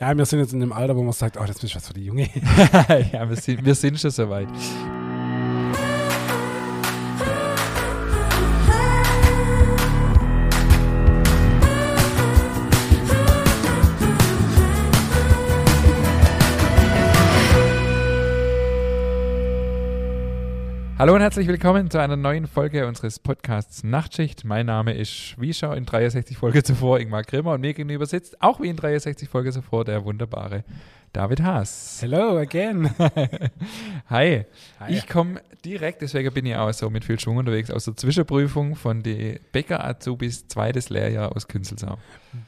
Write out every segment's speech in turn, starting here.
Ja, wir sind jetzt in dem Alter, wo man sagt, oh, das ist was für die Junge. ja, wir sind, wir sind schon soweit. Hallo und herzlich willkommen zu einer neuen Folge unseres Podcasts Nachtschicht. Mein Name ist, wie schon in 63 Folge zuvor, Ingmar Grimmer und mir gegenüber sitzt, auch wie in 63 Folge zuvor, der wunderbare David Haas. Hello again. Hi. Hi. Ich komme direkt, deswegen bin ich auch so mit viel Schwung unterwegs, aus der Zwischenprüfung von den Bäcker-Azubis zweites Lehrjahr aus Künzelsau.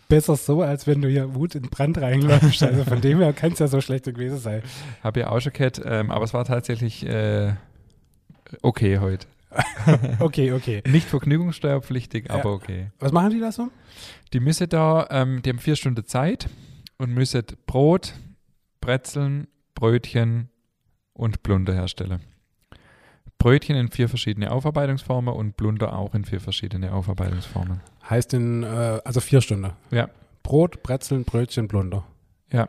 Besser so, als wenn du hier Wut in Brand reinläufst. Also von dem her kann es ja so schlecht gewesen sein. Habe ja auch schon gehört, ähm, aber es war tatsächlich... Äh, okay heute. okay, okay. Nicht vergnügungssteuerpflichtig, aber okay. Was machen die da so? Die müssen da, ähm, die haben vier Stunden Zeit und müssen Brot, Brezeln, Brötchen und Blunder herstellen. Brötchen in vier verschiedene Aufarbeitungsformen und Blunder auch in vier verschiedene Aufarbeitungsformen. Heißt in, äh, also vier Stunden? Ja. Brot, Brezeln, Brötchen, Blunder. Ja.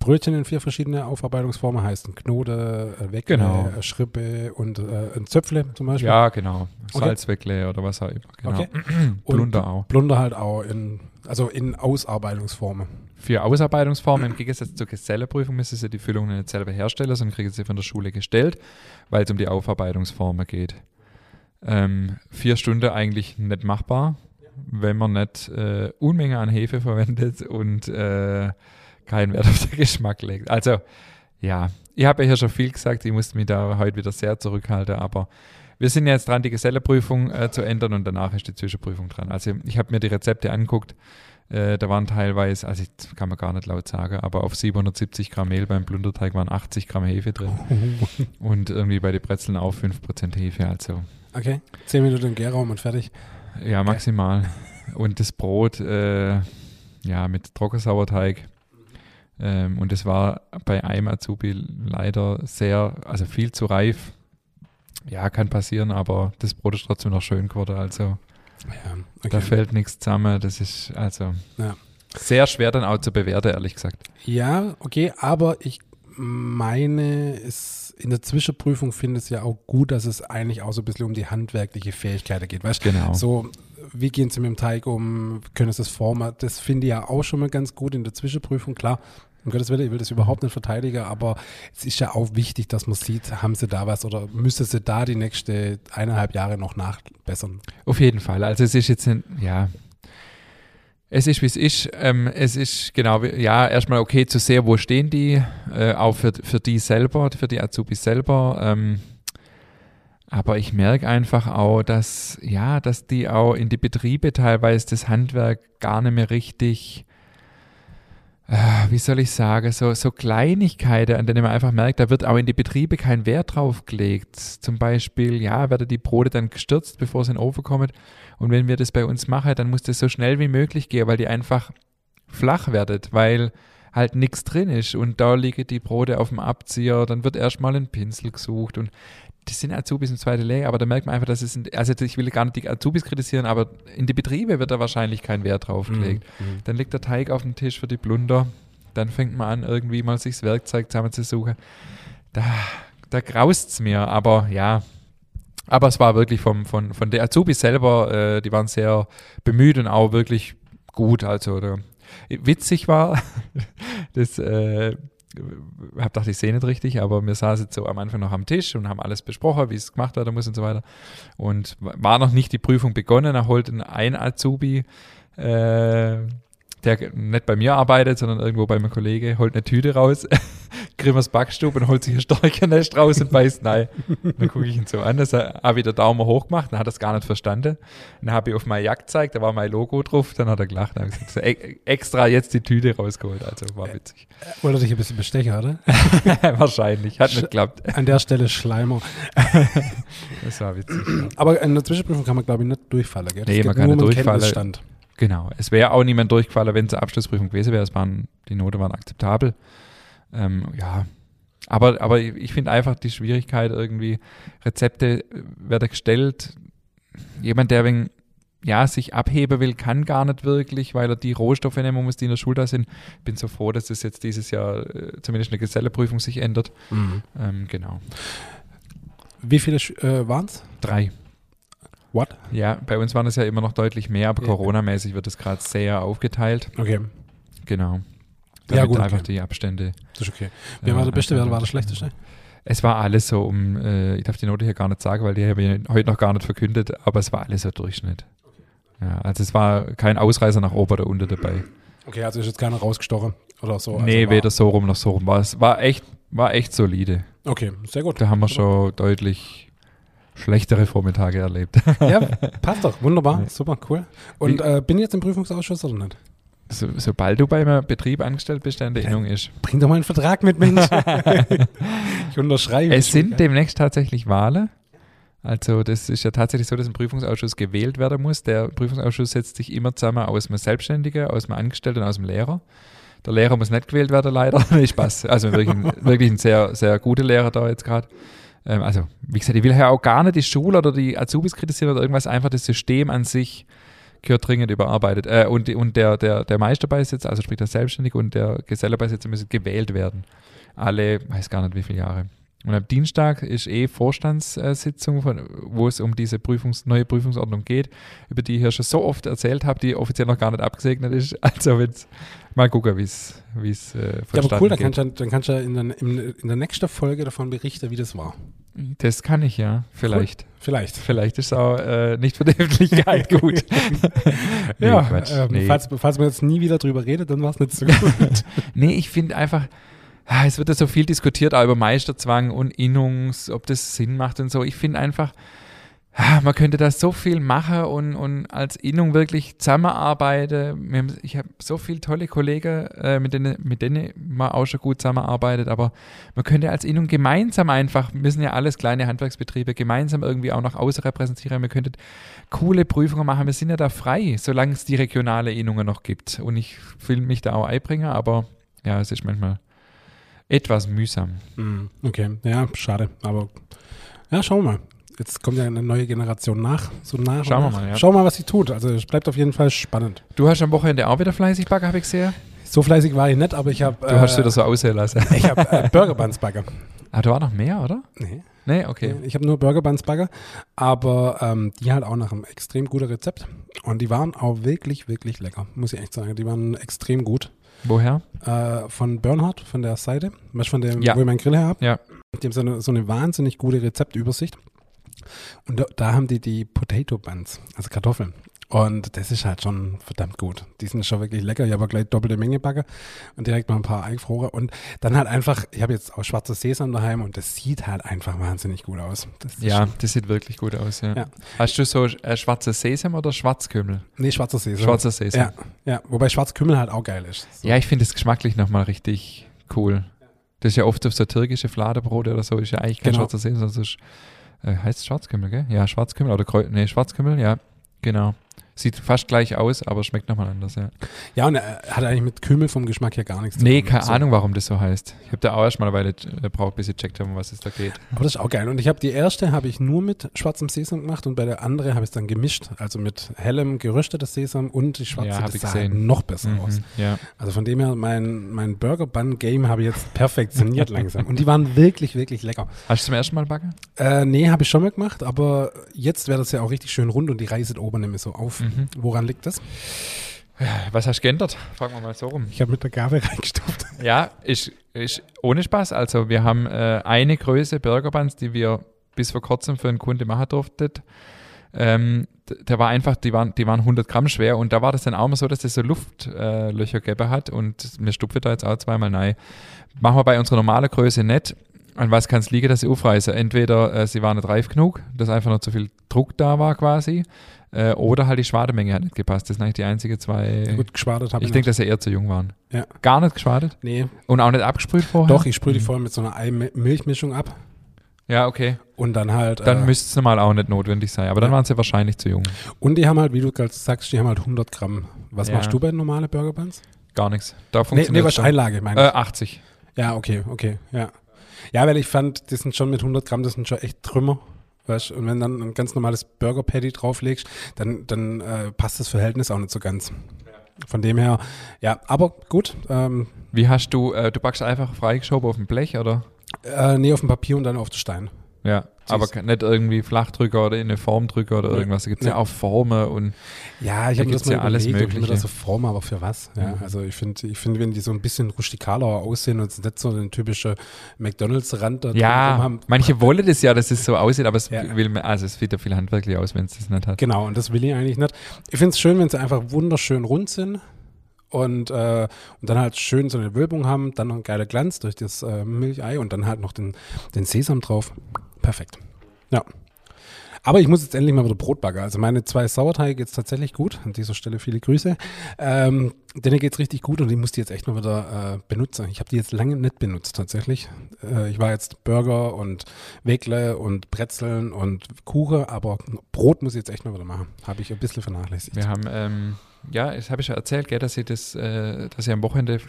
Brötchen in vier verschiedene Aufarbeitungsformen heißt ein Knote, Weckle, Genau. Schrippe und äh, ein Zöpfle zum Beispiel. Ja, genau. Okay. Salzweckle oder was auch immer. Genau. Okay. Blunder auch. Blunder halt auch in, also in Ausarbeitungsformen. Für Ausarbeitungsformen im Gegensatz zur Geselleprüfung müssen sie die Füllungen nicht selber herstellen, sondern kriegen sie von der Schule gestellt, weil es um die Aufarbeitungsformen geht. Ähm, vier Stunden eigentlich nicht machbar, wenn man nicht äh, Unmenge an Hefe verwendet und äh, keinen Wert auf den Geschmack legt. Also ja, ich habe ja hier schon viel gesagt, ich musste mich da heute wieder sehr zurückhalten, aber wir sind jetzt dran, die Geselleprüfung äh, zu ändern und danach ist die Zwischenprüfung dran. Also ich habe mir die Rezepte angeguckt, äh, da waren teilweise, also ich, kann man gar nicht laut sagen, aber auf 770 Gramm Mehl beim Blunderteig waren 80 Gramm Hefe drin und irgendwie bei den Brezeln auch 5% Hefe, also Okay, zehn Minuten im Gärraum und fertig. ja, maximal. Und das Brot, äh, ja, mit Trockensauerteig. Ähm, und es war bei einem Azubi leider sehr, also viel zu reif. Ja, kann passieren, aber das Brot ist trotzdem noch schön geworden. Also Ja, da okay. fällt nichts zusammen. Das ist also Ja. sehr schwer dann auch zu bewerten, ehrlich gesagt. ja, okay, aber ich meine, es in der Zwischenprüfung finde ich es ja auch gut, dass es eigentlich auch so ein bisschen um die handwerkliche Fähigkeiten geht. Weißt du, Genau. so, wie gehen sie mit dem Teig um, können sie das formen, das finde ich ja auch schon mal ganz gut in der Zwischenprüfung, klar. Um Gottes Willen, ich will das überhaupt nicht verteidigen, aber es ist ja auch wichtig, dass man sieht, haben sie da was oder müssen sie da die nächste eineinhalb Jahre noch nachbessern. Auf jeden Fall. Also es ist jetzt ein, ja, es ist wie es ist. Ähm, es ist genau, ja, erstmal okay zu sehen, wo stehen die, äh, auch für, für die selber, für die Azubis selber. Ähm, aber ich merke einfach auch, dass, ja, dass die auch in die Betriebe teilweise das Handwerk gar nicht mehr richtig, wie soll ich sagen, so, so Kleinigkeiten, an denen man einfach merkt, da wird auch in die Betriebe kein Wert drauf gelegt. Zum Beispiel, ja, werden die Brote dann gestürzt, bevor sie in den Ofen kommen. Und wenn wir das bei uns machen, dann muss das so schnell wie möglich gehen, weil die einfach flach werden, weil halt nichts drin ist. Und da liegen die Brote auf dem Abzieher, dann wird erstmal ein Pinsel gesucht und das sind Azubis im zweiten Lehrjahr, aber da merkt man einfach, dass es, in, also ich will gar nicht die Azubis kritisieren, aber in die Betriebe wird da wahrscheinlich kein Wert drauf gelegt. Dann liegt der Teig auf dem Tisch für die Blunder. Dann fängt man an, irgendwie mal sich das Werkzeug zusammenzusuchen. Da, da graust es mir, aber ja. Aber es war wirklich vom, von, von der Azubis selber, äh, die waren sehr bemüht und auch wirklich gut. Also da, witzig war, das äh, hab dachte ich sehe nicht richtig, aber wir saßen so am Anfang noch am Tisch und haben alles besprochen, wie es gemacht werden muss und so weiter. Und war noch nicht die Prüfung begonnen, da holt ein, ein Azubi, äh, der nicht bei mir arbeitet, sondern irgendwo bei meinem Kollege, holt eine Tüte raus, Grimmers Backstube und holt sich ein Storchennest raus und beißt nein. Dann gucke ich ihn so an, das habe ich den Daumen hoch gemacht, dann hat er es gar nicht verstanden. Dann habe ich auf meine Jagd gezeigt, da war mein Logo drauf, dann hat er gelacht, dann habe ich gesagt, e- extra jetzt die Tüte rausgeholt, also war witzig. Wollte dich ein bisschen bestechen, oder? Wahrscheinlich, hat nicht geklappt. An der Stelle Schleimer. Das war witzig. Ja. Aber in der Zwischenprüfung kann man, glaube ich, nicht durchfallen, gell? Nee, man kann nicht durchfallen. Genau. Es wäre auch niemand durchgefallen, wenn es eine Abschlussprüfung gewesen wäre. Es waren, die Noten waren akzeptabel. Ähm, ja. Aber, aber ich finde einfach die Schwierigkeit irgendwie, Rezepte werden gestellt. Jemand, der wegen ja, sich abheben will, kann gar nicht wirklich, weil er die Rohstoffe nehmen muss, die in der Schule da sind. Bin so froh, dass das jetzt dieses Jahr äh, zumindest eine Geselleprüfung sich ändert. Mhm. Ähm, genau. Wie viele äh, waren es? Drei. What? Ja, bei uns waren es ja immer noch deutlich mehr, aber Ja. Corona-mäßig wird es gerade sehr aufgeteilt. Okay, Genau. Ja, Damit gut, okay. einfach die Abstände. das ist okay. Wer war der Beste, wer war der Schlechteste? Es war alles so um, äh, ich darf die Note hier gar nicht sagen, weil die habe ich heute noch gar nicht verkündet, aber es war alles so Durchschnitt. Ja, also es war kein Ausreißer nach oben oder unten dabei. Okay, also ist jetzt keiner rausgestochen oder so. Also nee, weder so rum noch so rum. War, es war echt, war echt solide. Okay, sehr gut. Da haben wir schon deutlich schlechtere Vormittage erlebt. Ja, passt doch. Wunderbar. Ja. Super, cool. Und äh, bin ich jetzt im Prüfungsausschuss oder nicht? So, sobald du bei einem Betrieb angestellt bist, der in der Innung ist. Bring doch mal einen Vertrag mit, Mensch. ich unterschreibe. Es sind demnächst tatsächlich Wahlen. Also das ist ja tatsächlich so, dass ein Prüfungsausschuss gewählt werden muss. Der Prüfungsausschuss setzt sich immer zusammen aus einem Selbstständigen, aus einem Angestellten und aus dem Lehrer. Der Lehrer muss nicht gewählt werden, leider. Nee, Spaß. Also wirklich wirklich ein sehr, sehr guter Lehrer da jetzt gerade. Ähm, also, wie gesagt, ich will ja auch gar nicht die Schule oder die Azubis kritisieren oder irgendwas, einfach das System an sich gehört dringend überarbeitet. Äh, und und der, der, der Meisterbeisitzer, also sprich der Selbstständige und der Gesellebeisitzer müssen gewählt werden. Alle, weiß gar nicht wie viele Jahre. Und am Dienstag ist eh Vorstandssitzung, von, wo es um diese Prüfungs-, neue Prüfungsordnung geht, über die ich hier schon so oft erzählt habe, die offiziell noch gar nicht abgesegnet ist. Also wenn's, mal gucken, wie es wie es äh, Ja, aber cool, dann kannst du, ja- dann kannst du in der, in, in der nächsten Folge davon berichten, wie das war. Das kann ich ja, vielleicht. Vielleicht. Vielleicht ist es auch äh, nicht für die Öffentlichkeit gut. Nee, ja, Quatsch. ähm, Nee. falls, falls man jetzt nie wieder drüber redet, dann war es nicht so gut. Nee, ich finde einfach, es wird ja so viel diskutiert, auch über Meisterzwang und Innungs, ob das Sinn macht und so. Ich finde einfach, ah, man könnte da so viel machen und, und als Innung wirklich zusammenarbeiten. Ich habe so viele tolle Kollegen, äh, mit, denen, mit denen man auch schon gut zusammenarbeitet, aber man könnte als Innung gemeinsam einfach, sind ja alles kleine Handwerksbetriebe, gemeinsam irgendwie auch nach außen repräsentieren. Wir könnten coole Prüfungen machen. Wir sind ja da frei, solange es die regionale Innungen noch gibt. Und ich will mich da auch einbringen, aber ja, es ist manchmal etwas mühsam. Hm, okay, ja, schade. Aber ja, schauen wir mal. Jetzt kommt ja eine neue Generation nach. So nach Schauen wir nach. mal, ja. Schauen wir mal, was sie tut. Also es bleibt auf jeden Fall spannend. Du hast am Wochenende auch wieder fleißig backen, habe ich gesehen. So fleißig war ich nicht, aber ich habe Du hast wieder so aussehen lassen. ich habe äh, Burger Buns Bagger. Ah, da war noch mehr, oder? Nee. Nee, okay. Ich habe nur Burger Buns Bagger, aber ähm, die halt auch nach einem extrem guten Rezept. Und die waren auch wirklich, wirklich lecker, muss ich echt sagen. Die waren extrem gut. Woher? Äh, von Bernhard, von der Seite, von dem, Ja. wo ich meinen Grill her habe. Ja. Die haben so eine, so eine wahnsinnig gute Rezeptübersicht. Und da, da haben die die Potato Buns, also Kartoffeln. Und das ist halt schon verdammt gut. Die sind schon wirklich lecker. Ich habe gleich doppelte Menge backe und direkt mal ein paar eingefroren. Und dann halt einfach, ich habe jetzt auch schwarze Sesam daheim und das sieht halt einfach wahnsinnig gut aus. Das Ja, schon- das sieht wirklich gut aus, ja. Ja. Hast du so äh, schwarze Sesam oder Schwarzkümmel? Nee, schwarzer Sesam. Schwarzer Sesam. Ja, ja. Wobei Schwarzkümmel halt auch geil ist. So. Ja, ich finde es geschmacklich nochmal richtig cool. Das ist ja oft auf so türkische Fladebrote oder so, ist ja eigentlich kein Genau. schwarzer Sesam, sondern es ist, äh, heißt es Schwarzkümmel, gell? Ja, Schwarzkümmel oder Kreu nee, Schwarzkümmel, ja, genau. Sieht fast gleich aus, aber schmeckt nochmal anders, ja. Ja, und er hat eigentlich mit Kümmel vom Geschmack her gar nichts zu Nee, tun. keine So. Ahnung, warum das so heißt. Ich habe da auch erst mal eine Weile äh, braucht, bis ich checkt habe, um was es da geht. Aber das ist auch geil. Und ich habe die erste habe ich nur mit schwarzem Sesam gemacht und bei der andere habe ich es dann gemischt. Also mit hellem geröstetes Sesam und die schwarze. Ja, das ich sah halt noch besser aus. Mhm, ja. Also von dem her, mein, mein Burger Bun Game habe ich jetzt perfektioniert langsam. Und die waren wirklich, wirklich lecker. Hast du zum ersten Mal backen? Äh, nee, habe ich schon mal gemacht, aber jetzt wäre das ja auch richtig schön rund und die reißt oben nämlich so auf. Mhm. Woran liegt das? Was hast du geändert? Fragen wir mal so rum. Ich habe mit der Gabel reingestopft. Ja, ist, ist ohne Spaß. Also wir haben äh, eine Größe Burger Buns, die wir bis vor kurzem für einen Kunde machen durften. Ähm, der war einfach, die waren, die waren 100 Gramm schwer und da war das dann auch mal so, dass das so Luftlöcher äh, gegeben hat und mir stupfe da jetzt auch zweimal rein. Machen wir bei unserer normalen Größe nicht. An was kann es liegen, dass sie aufreißen? Entweder äh, sie waren nicht reif genug, dass einfach noch zu viel Druck da war quasi, äh, oder halt die Schwademenge hat nicht gepasst. Das sind eigentlich die einzigen zwei. Gut, geschwadet habe ich ich. denke, dass sie eher zu jung waren. Ja. Gar nicht geschwadet? nee, Und auch nicht abgesprüht vorher? doch, ich sprühe die Mhm. vorher mit so einer Ei-Milchmischung ab Ja, okay. und dann halt. Dann äh, müsste es normal auch nicht notwendig sein. Aber dann Ja. waren sie wahrscheinlich zu jung. Und die haben halt, wie du gerade sagst, die haben halt 100 Gramm. Was Ja. machst du bei normalen Burger Buns? Gar nichts. Da Nee, funktioniert nee, was schon. Einlage, meine Äh, ich. 80. Ja, okay, okay, ja. Ja, weil ich fand, die sind schon mit 100 Gramm, das sind schon echt Trümmer. Weißt Und wenn dann ein ganz normales Burger Patty drauflegst, dann, dann äh, passt das Verhältnis auch nicht so ganz. Von dem her, ja, aber gut. Ähm, Wie hast du, äh, du backst einfach freigeschoben auf dem Blech, oder? äh, nee, auf dem Papier und dann auf den Stein. Ja, aber nicht irgendwie Flachdrücker oder in eine Formdrücker oder irgendwas. Da gibt es Nee. ja auch Formen und Ja, ich habe das mal ja alles überlegt, Mögliche. das so forme, aber für was? Ja, Mhm. also ich finde, ich finde, wenn die so ein bisschen rustikaler aussehen und nicht so den typischen McDonalds-Rand da ja, haben. manche wollen das ja, dass es so aussieht, aber es Ja. will mir, also es sieht ja viel handwerklich aus, wenn es das nicht hat. Genau, und das will ich eigentlich nicht. Ich finde es schön, wenn sie einfach wunderschön rund sind und, äh, und dann halt schön so eine Wölbung haben, dann noch ein geiler Glanz durch das äh, Milchei und dann halt noch den, den Sesam drauf. Perfekt. Ja. Aber ich muss jetzt endlich mal wieder Brot backen. Also meine zwei Sauerteige geht's tatsächlich gut. An dieser Stelle viele Grüße. Ähm, denen geht's richtig gut und ich muss die jetzt echt mal wieder äh, benutzen. Ich habe die jetzt lange nicht benutzt tatsächlich. Äh, ich war jetzt Burger und Wegle und Brezeln und Kuchen, aber Brot muss ich jetzt echt mal wieder machen. Habe ich ein bisschen vernachlässigt. Wir haben, ähm, ja, das habe ich ja erzählt, gell, dass ich das, äh, dass ich am Wochenende,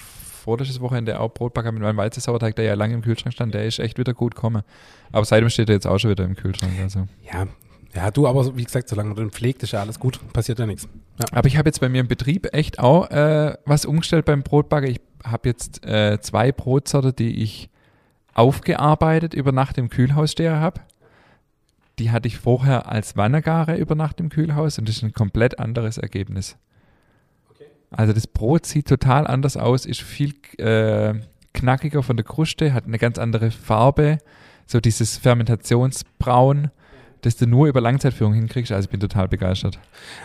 vorletztes Wochenende auch Brot backe mit meinem Weizensauerteig, der ja lange im Kühlschrank stand, der ist echt wieder gut gekommen. Aber seitdem steht er jetzt auch schon wieder im Kühlschrank. Also. Ja, ja, du, aber wie gesagt, solange man den pflegt, ist ja alles gut. Passiert ja nichts. Ja. Aber ich habe jetzt bei mir im Betrieb echt auch äh, was umgestellt beim Brotbacken. Ich habe jetzt äh, zwei Brotsorte, die ich aufgearbeitet über Nacht im Kühlhaus stehen habe. Die hatte ich vorher als Wannegare über Nacht im Kühlhaus und das ist ein komplett anderes Ergebnis. Also das Brot sieht total anders aus, ist viel äh, knackiger von der Kruste, hat eine ganz andere Farbe, so dieses Fermentationsbraun, das du nur über Langzeitführung hinkriegst. Also ich bin total begeistert.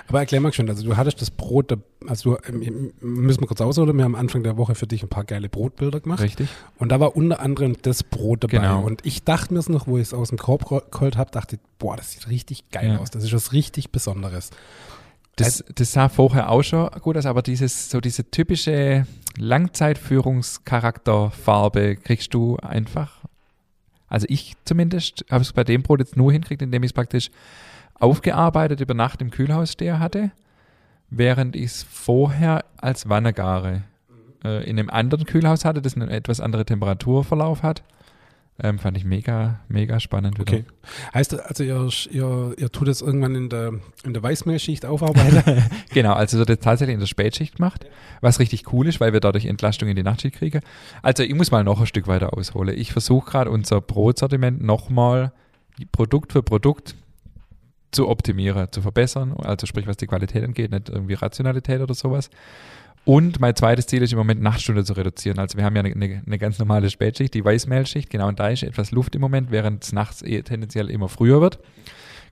Aber erklär mal schön, also du hattest das Brot, da- also du, ähm, müssen wir kurz ausholen, wir haben Anfang der Woche für dich ein paar geile Brotbilder gemacht. Richtig? Und da war unter anderem das Brot dabei. Genau. Und ich dachte mir es noch, wo ich es aus dem Korb geholt habe, dachte, boah, das sieht richtig geil Ja. aus. Das ist was richtig Besonderes. Das, das sah vorher auch schon gut aus, aber dieses, so diese typische Langzeitführungscharakterfarbe kriegst du einfach. Also ich zumindest habe es bei dem Brot jetzt nur hinkriegt, indem ich es praktisch aufgearbeitet über Nacht im Kühlhaus stehen hatte, während ich es vorher als Wannegare äh, in einem anderen Kühlhaus hatte, das einen etwas anderen Temperaturverlauf hat. Ähm, fand ich mega, mega spannend. Wieder. Okay. Heißt das, also ihr, ihr, ihr tut es irgendwann in der, in der Weißmehlschicht aufarbeiten? Genau, also das wird tatsächlich in der Spätschicht gemacht, was richtig cool ist, weil wir dadurch Entlastung in die Nachtschicht kriegen. Also ich muss mal noch ein Stück weiter ausholen. Ich versuche gerade unser Brotsortiment nochmal Produkt für Produkt zu optimieren, zu verbessern, also sprich was die Qualität angeht, nicht irgendwie Rationalität oder sowas. Und mein zweites Ziel ist im Moment Nachtstunde zu reduzieren. Also wir haben ja eine, eine, eine ganz normale Spätschicht, die Weißmehlschicht, genau, und da ist etwas Luft im Moment, während es nachts eh tendenziell immer früher wird.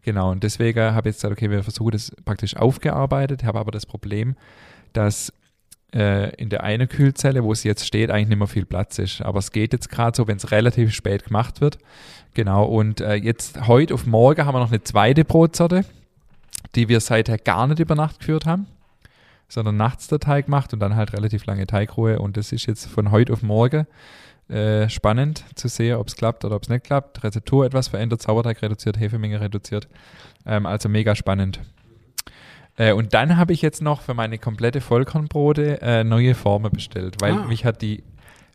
Genau, und deswegen habe ich jetzt gesagt, okay, wir versuchen das praktisch aufgearbeitet, habe aber das Problem, dass äh, in der einen Kühlzelle, wo es jetzt steht, eigentlich nicht mehr viel Platz ist. Aber es geht jetzt gerade so, wenn es relativ spät gemacht wird. Genau, und äh, jetzt heute auf morgen haben wir noch eine zweite Brotsorte, die wir seither gar nicht über Nacht geführt haben, sondern nachts der Teig macht und dann halt relativ lange Teigruhe. Und das ist jetzt von heute auf morgen äh, spannend zu sehen, ob es klappt oder ob es nicht klappt. Rezeptur etwas verändert, Sauerteig reduziert, Hefemenge reduziert. Ähm, also mega spannend. Äh, und dann habe ich jetzt noch für meine komplette Vollkornbrote äh, neue Formen bestellt, weil Ah. mich hat die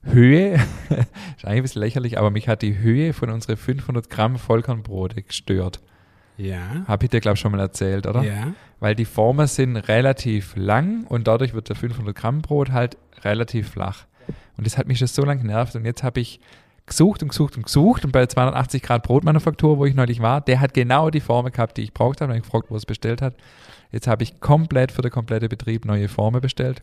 Höhe, ist eigentlich ein bisschen lächerlich, aber mich hat die Höhe von unseren 500 Gramm Vollkornbrote gestört. Ja. Habe ich dir, glaube ich, schon mal erzählt, oder? Ja. Weil die Formen sind relativ lang und dadurch wird der 500 Gramm Brot halt relativ flach. Und das hat mich schon so lange genervt und jetzt habe ich gesucht und gesucht und gesucht und bei der 280 Grad Brotmanufaktur, wo ich neulich war, der hat genau die Formen gehabt, die ich braucht habe. Und ich gefragt, wo er es bestellt hat. Jetzt habe ich komplett für den kompletten Betrieb neue Formen bestellt.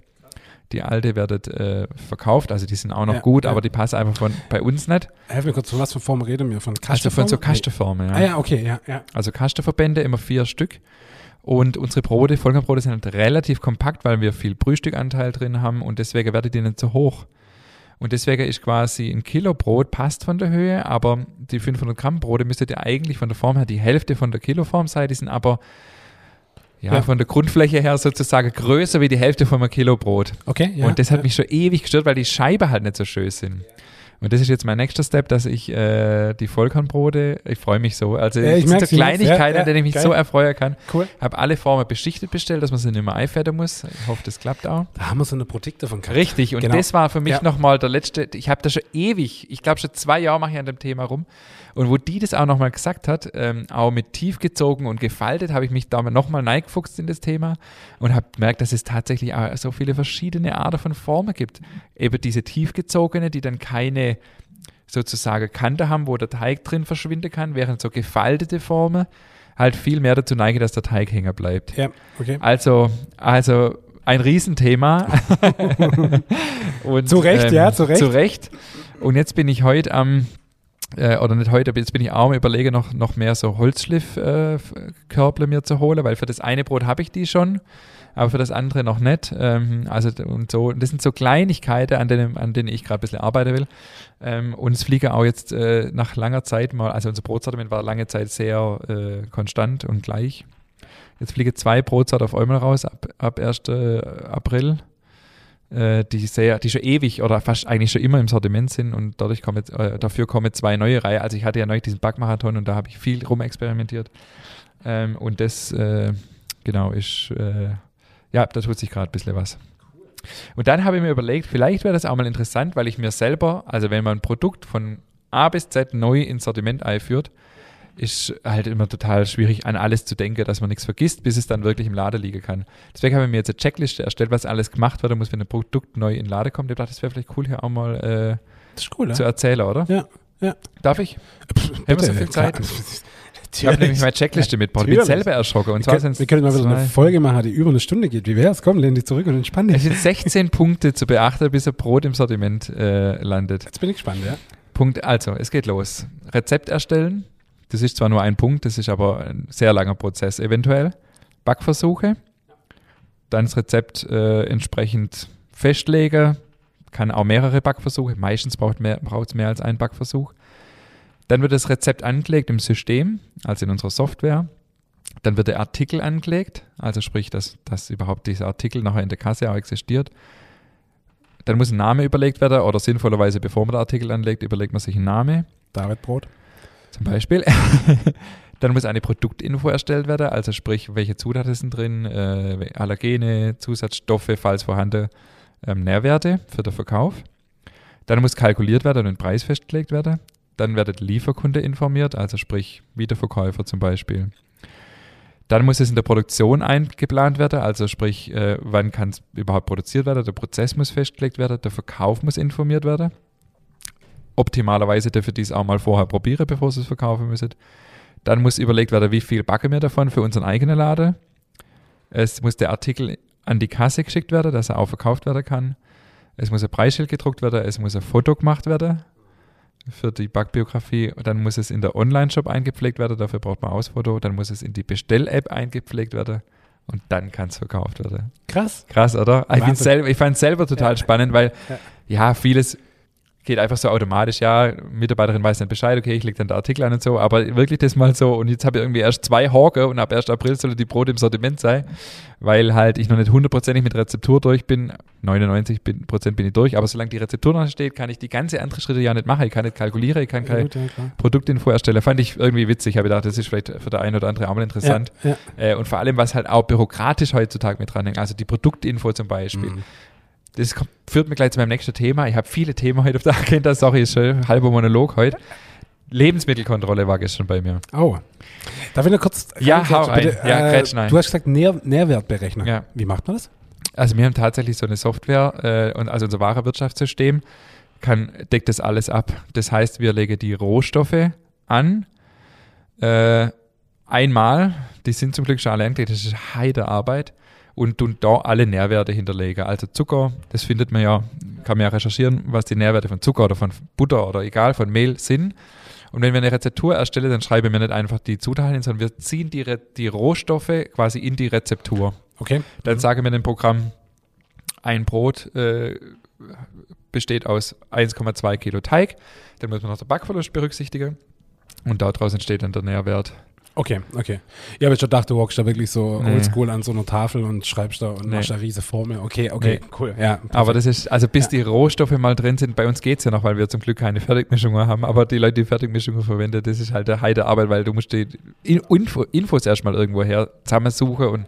Die alte wird äh, verkauft, also die sind auch noch Ja, gut, ja. aber die passen einfach von bei uns nicht. Helf mir kurz, von was für Form reden wir? Von Also von so Kastenform? Kastenformen, ja. Ah ja, okay, ja, ja. Also Kastenverbände, immer vier Stück. Und unsere Brote, Vollkornbrote sind halt relativ kompakt, weil wir viel Brühstückanteil drin haben und deswegen werden die nicht so hoch. Und deswegen ist quasi ein Kilo Brot passt von der Höhe, aber die 500 Gramm Brote müsstet ihr eigentlich von der Form her die Hälfte von der Kiloform sein. Die sind aber ja, Ja. von der Grundfläche her sozusagen größer wie die Hälfte von einem Kilo Brot. Okay, ja. und das hat ja. mich schon ewig gestört, weil die Scheiben halt nicht so schön sind. Und das ist jetzt mein nächster Step, dass ich äh, die Vollkornbrote, ich freue mich so. Also Ja, ich das sind so. Kleinigkeiten, Ja, an denen ich mich geil. so erfreuen kann. Cool. Habe alle Formen beschichtet bestellt, dass man sie nicht mehr einfetten muss. Ich hoffe, das klappt auch. Da haben wir so eine Produkt davon gehabt. Richtig, und Genau. das war für mich Ja. nochmal der letzte, ich habe da schon ewig, ich glaube schon zwei Jahre mache ich an dem Thema rum. Und wo die das auch nochmal gesagt hat, ähm, auch mit tief gezogen und gefaltet, habe ich mich da nochmal neigefuchst in das Thema und habe gemerkt, dass es tatsächlich auch so viele verschiedene Arten von Formen gibt. Eben diese tiefgezogene, die dann keine sozusagen Kante haben, wo der Teig drin verschwinden kann, während so gefaltete Formen halt viel mehr dazu neigen, dass der Teig hängen bleibt. Ja, okay. Also, also ein Riesenthema. Und, ähm, Zu Recht, ja, zu Recht. Zu Recht. Und jetzt bin ich heute am, äh, oder nicht heute, aber jetzt bin ich auch am überlegen, noch, noch mehr so Holzschliff-Körble mir zu holen, weil für das eine Brot habe ich die schon, aber für das andere noch nicht. Ähm, also und so, das sind so Kleinigkeiten, an denen, an denen ich gerade ein bisschen arbeiten will. Ähm, und es fliege auch jetzt äh, nach langer Zeit mal, also unser Brotsortiment war lange Zeit sehr äh, konstant und gleich. Jetzt fliegen zwei Brotsorte auf einmal raus ab, ab 1. April, äh, die, sehr, die schon ewig oder fast eigentlich schon immer im Sortiment sind und dadurch kommen, äh, dafür kommen zwei neue Reihen. Also ich hatte ja neulich diesen Backmarathon und da habe ich viel rumexperimentiert. Ähm, und das, äh, genau, ist, äh, ja, da tut sich gerade ein bisschen was. Und dann habe ich mir überlegt, vielleicht wäre das auch mal interessant, weil ich mir selber, also wenn man ein Produkt von A bis Z neu ins Sortiment einführt, ist halt immer total schwierig, an alles zu denken, dass man nichts vergisst, bis es dann wirklich im Laden liegen kann. Deswegen habe ich mir jetzt eine Checkliste erstellt, was alles gemacht werden muss, wenn ein Produkt neu in den Laden kommt. Ich dachte, das wäre vielleicht cool, hier auch mal äh, cool, zu erzählen, oder? Ja, ja. Darf ich? Pff, wir so viel klar. Ich habe nämlich meine Checkliste mitgebracht. Ich bin selber erschrocken. Und Wir zwar können, sind wir können mal wieder eine Folge machen, die über eine Stunde geht. Wie wär's? Komm, lehn dich zurück und entspann Es dich. sind 16 Punkte zu beachten, bis ein Brot im Sortiment äh, landet. Jetzt bin ich gespannt, ja. Punkt, also, es geht los. Rezept erstellen. Das ist zwar nur ein Punkt, das ist aber ein sehr langer Prozess eventuell. Backversuche. Dann das Rezept äh, entsprechend festlegen. Kann auch mehrere Backversuche. Meistens braucht es mehr, mehr als einen Backversuch. Dann wird das Rezept angelegt im System, also in unserer Software. Dann wird der Artikel angelegt, also sprich, dass, dass überhaupt dieser Artikel nachher in der Kasse auch existiert. Dann muss ein Name überlegt werden oder sinnvollerweise, bevor man den Artikel anlegt, überlegt man sich einen Name David Brot. zum Beispiel. Dann muss eine Produktinfo erstellt werden, also sprich, welche Zutaten sind drin, äh, Allergene, Zusatzstoffe, falls vorhanden, ähm, Nährwerte für den Verkauf. Dann muss kalkuliert werden und ein Preis festgelegt werden. Dann wird der Lieferkunde informiert, also sprich Wiederverkäufer zum Beispiel. Dann muss es in der Produktion eingeplant werden, also sprich, äh, wann kann es überhaupt produziert werden, der Prozess muss festgelegt werden, der Verkauf muss informiert werden. Optimalerweise dürfen dies auch mal vorher probieren, bevor sie es verkaufen müssen. Dann muss überlegt werden, wie viel backen wir davon für unseren eigenen Laden. Es muss der Artikel an die Kasse geschickt werden, dass er auch verkauft werden kann. Es muss ein Preisschild gedruckt werden, es muss ein Foto gemacht werden für die Backbiografie. Und dann muss es in der Online-Shop eingepflegt werden, dafür braucht man auch das Foto. Dann muss es in die Bestell-App eingepflegt werden und dann kann es verkauft werden. Krass. Krass, oder? Ich, selber, ich fand es selber total Ja. spannend, weil Ja. ja. vieles geht einfach so automatisch. Ja, Mitarbeiterin weiß dann Bescheid, okay, ich lege dann den Artikel an und so, aber wirklich das mal so und jetzt habe ich irgendwie erst zwei Hawke und ab 1. April soll die Brot im Sortiment sein, weil halt ich noch nicht hundertprozentig mit Rezeptur durch bin. 99 bin, Prozent bin ich durch, aber solange die Rezeptur noch steht, kann ich die ganze andere Schritte ja nicht machen. Ich kann nicht kalkulieren, ich kann keine ja. Produktinfo erstellen. Fand ich irgendwie witzig. Habe gedacht, das ist vielleicht für der eine oder andere auch mal interessant. Ja, ja. Äh, und vor allem, was halt auch bürokratisch heutzutage mit dranhängt, also die Produktinfo zum Beispiel. Mhm. Das kommt, führt mir gleich zu meinem nächsten Thema. Ich habe viele Themen heute auf der Agenda. Sorry, ist schon halber Monolog heute. Lebensmittelkontrolle war gestern bei mir. Oh. Darf ich noch kurz Ja, hau rein. bitte? Ja, Äh, rein. Du hast gesagt Nähr Nährwertberechner. Ja. Wie macht man das? Also wir haben tatsächlich so eine Software, äh, und also unser Warenwirtschaftssystem kann, deckt das alles ab. Das heißt, wir legen die Rohstoffe an, äh, einmal, die sind zum Glück schon alle angelegt, das ist Heidearbeit und tun da alle Nährwerte hinterlegen. Also Zucker, das findet man ja, kann man ja recherchieren, was die Nährwerte von Zucker oder von Butter oder egal, von Mehl sind. Und wenn wir eine Rezeptur erstellen, dann schreiben wir nicht einfach die Zutaten hin, sondern wir ziehen die, Re die Rohstoffe quasi in die Rezeptur. Okay. Dann sagen wir dem Programm, ein Brot äh, besteht aus 1,2 Kilo Teig. Dann muss man noch den Backverlust berücksichtigen. Und daraus entsteht dann der Nährwert Okay, okay. Ja, aber ich dachte, du hockst da wirklich so Nee. oldschool an so einer Tafel und schreibst da und Nee. machst da riese Formel. Okay, okay, Nee. cool. Ja, Aber das ist, also bis die Rohstoffe mal drin sind, bei uns geht's ja noch, weil wir zum Glück keine Fertigmischungen haben, aber die Leute, die Fertigmischungen verwenden, das ist halt der Heide Arbeit, weil du musst die In- Info, Infos erstmal irgendwo her zusammensuchen und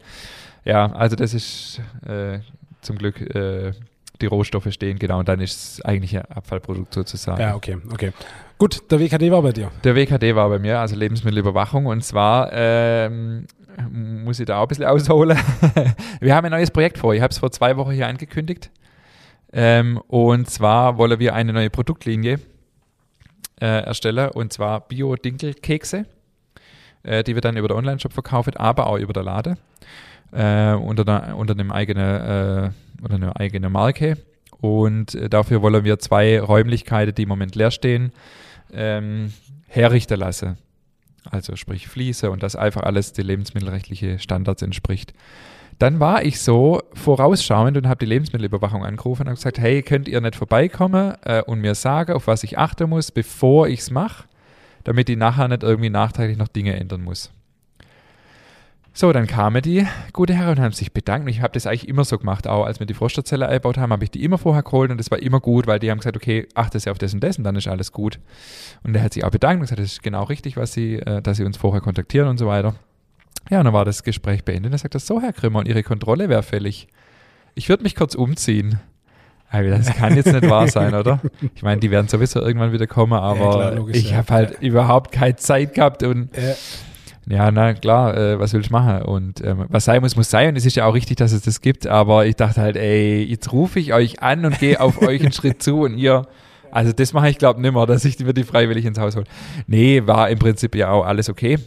ja, also das ist äh, zum Glück äh, die Rohstoffe stehen, genau, und dann ist es eigentlich ein Abfallprodukt sozusagen. Ja, okay, okay. Gut, der WKD war bei dir. Der WKD war bei mir, also Lebensmittelüberwachung. Und zwar ähm, muss ich da auch ein bisschen ausholen. wir haben ein neues Projekt vor. Ich habe es vor zwei Wochen hier angekündigt. Ähm, und zwar wollen wir eine neue Produktlinie äh, erstellen. Und zwar Bio-Dinkel-Kekse, äh, die wir dann über den Online-Shop verkaufen, aber auch über der Lade. Äh, unter, einer, unter, einem eigenen, unter einer eigenen Marke. Und äh, dafür wollen wir zwei Räumlichkeiten, die im Moment leer stehen, ähm, herrichten lassen. Also sprich Fliese und das einfach alles die lebensmittelrechtliche Standards entspricht. Dann war ich so vorausschauend und habe die Lebensmittelüberwachung angerufen und gesagt, hey, könnt ihr nicht vorbeikommen äh, und mir sagen, auf was ich achten muss, bevor ich es mache, damit ich nachher nicht irgendwie nachträglich noch Dinge ändern muss. So, dann kamen die gute Herren und haben sich bedankt. Und ich habe das eigentlich immer so gemacht, auch als wir die Frosterzelle eingebaut haben, habe ich die immer vorher geholt und das war immer gut, weil die haben gesagt, okay, achte ja auf das und das und dann ist alles gut. Und er hat sich auch bedankt und gesagt, das ist genau richtig, was sie, äh, dass sie uns vorher kontaktieren und so weiter. Ja, und dann war das Gespräch beendet. Und er sagt, so, Herr Grimmer, und Ihre Kontrolle wäre fällig. Ich würde mich kurz umziehen. Aber Das kann jetzt nicht wahr sein, oder? Ich meine, die werden sowieso irgendwann wieder kommen, aber klar, logisch, ich ja. habe halt überhaupt keine Zeit gehabt und ja, na klar, äh, was will ich machen? Und ähm, was sein muss, muss sein. Und es ist ja auch richtig, dass es das gibt. Aber ich dachte halt, ey, jetzt rufe ich euch an und gehe auf euch einen Schritt zu und ihr. Also das mache ich glaube nimmer, dass ich mir die freiwillig ins Haus hole. Nee, war im Prinzip ja auch alles okay.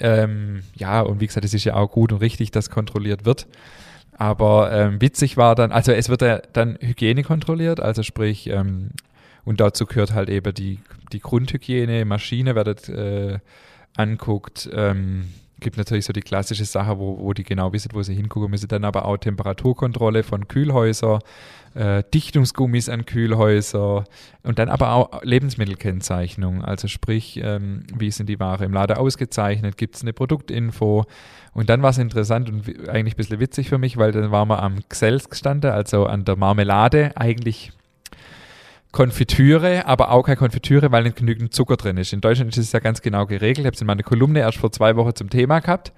Ähm, ja, und wie gesagt, es ist ja auch gut und richtig, dass kontrolliert wird. Aber ähm, witzig war dann, also es wird ja dann Hygiene kontrolliert, also sprich, ähm, und dazu gehört halt eben die, die Grundhygiene, Maschine wird äh, anguckt. Ähm, gibt natürlich so die klassische Sache, wo, wo die genau wissen, wo sie hingucken müssen. Dann aber auch Temperaturkontrolle von Kühlhäuser, äh, Dichtungsgummis an Kühlhäuser und dann aber auch Lebensmittelkennzeichnung. Also sprich, ähm, wie sind die Ware im Laden ausgezeichnet? Gibt es eine Produktinfo? Und dann war es interessant und eigentlich ein bisschen witzig für mich, weil dann waren wir am gestanden, also an der Marmelade, eigentlich Konfitüre, aber auch keine Konfitüre, weil nicht genügend Zucker drin ist. In Deutschland ist es ja ganz genau geregelt. Ich habe es in meiner Kolumne erst vor zwei Wochen zum Thema gehabt.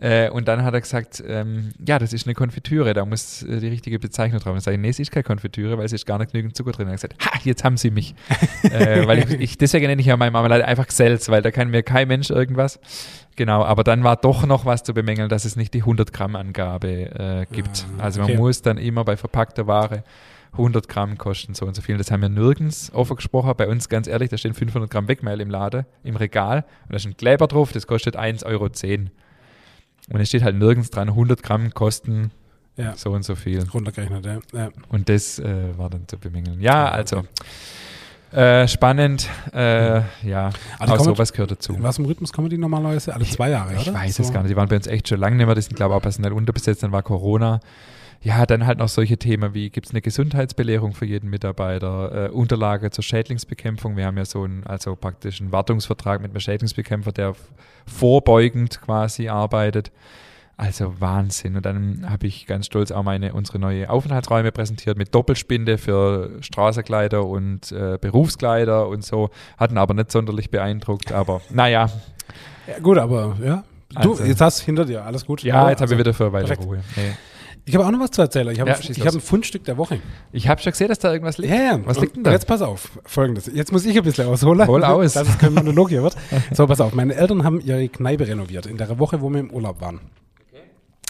Äh, und dann hat er gesagt, ähm, ja, das ist eine Konfitüre, da muss äh, die richtige Bezeichnung drauf. Ich sage, nee, es ist keine Konfitüre, weil es ist gar nicht genügend Zucker drin. Er hat gesagt, ha, jetzt haben sie mich. äh, weil ich, ich, deswegen nenne ich ja meine Marmelade einfach Xels, weil da kann mir kein Mensch irgendwas. Genau, aber dann war doch noch was zu bemängeln, dass es nicht die 100 Gramm Angabe äh, gibt. Ah, also man okay. muss dann immer bei verpackter Ware 100 Gramm kosten so und so viel. Das haben wir nirgends offen gesprochen. Bei uns, ganz ehrlich, da stehen 500 Gramm Wegmehl im Laden, im Regal. Und da ist ein Kleber drauf, das kostet 1,10 Euro. Und es steht halt nirgends dran, 100 Gramm kosten ja, so und so viel. runtergerechnet, ja. ja. Und das äh, war dann zu bemängeln. Ja, also äh, spannend. Äh, ja, Also auch sowas gehört dazu. In was im Rhythmus kommen die normalerweise? Alle zwei Jahre, Ich oder? weiß so. es gar nicht. Die waren bei uns echt schon lange nicht mehr. Die sind, glaube ich, auch personell unterbesetzt. Dann war Corona. Ja, dann halt noch solche Themen wie, gibt es eine Gesundheitsbelehrung für jeden Mitarbeiter, äh, Unterlage zur Schädlingsbekämpfung. Wir haben ja so einen, also praktisch einen Wartungsvertrag mit einem Schädlingsbekämpfer, der vorbeugend quasi arbeitet. Also Wahnsinn. Und dann habe ich ganz stolz auch meine, unsere neue Aufenthaltsräume präsentiert mit Doppelspinde für Straßenkleider und äh, Berufskleider und so. Hatten aber nicht sonderlich beeindruckt. Aber naja, Ja, gut, aber ja. Du, Also- jetzt hast du hinter dir, alles gut. ja, jetzt haben wir also, wieder für perfekt. Ruhe. Nee. Ich habe auch noch was zu erzählen. Ich habe Ja, ein- ich habe ein Fundstück der Woche. Ich habe schon gesehen, dass da irgendwas liegt. Ja, ja. Was Und- liegt denn da? Jetzt pass auf, folgendes. Jetzt muss ich ein bisschen ausholen. Hol aus. Dass es kein Monolog hier wird. So, pass auf. Meine Eltern haben ihre Kneipe renoviert in der Woche, wo wir im Urlaub waren.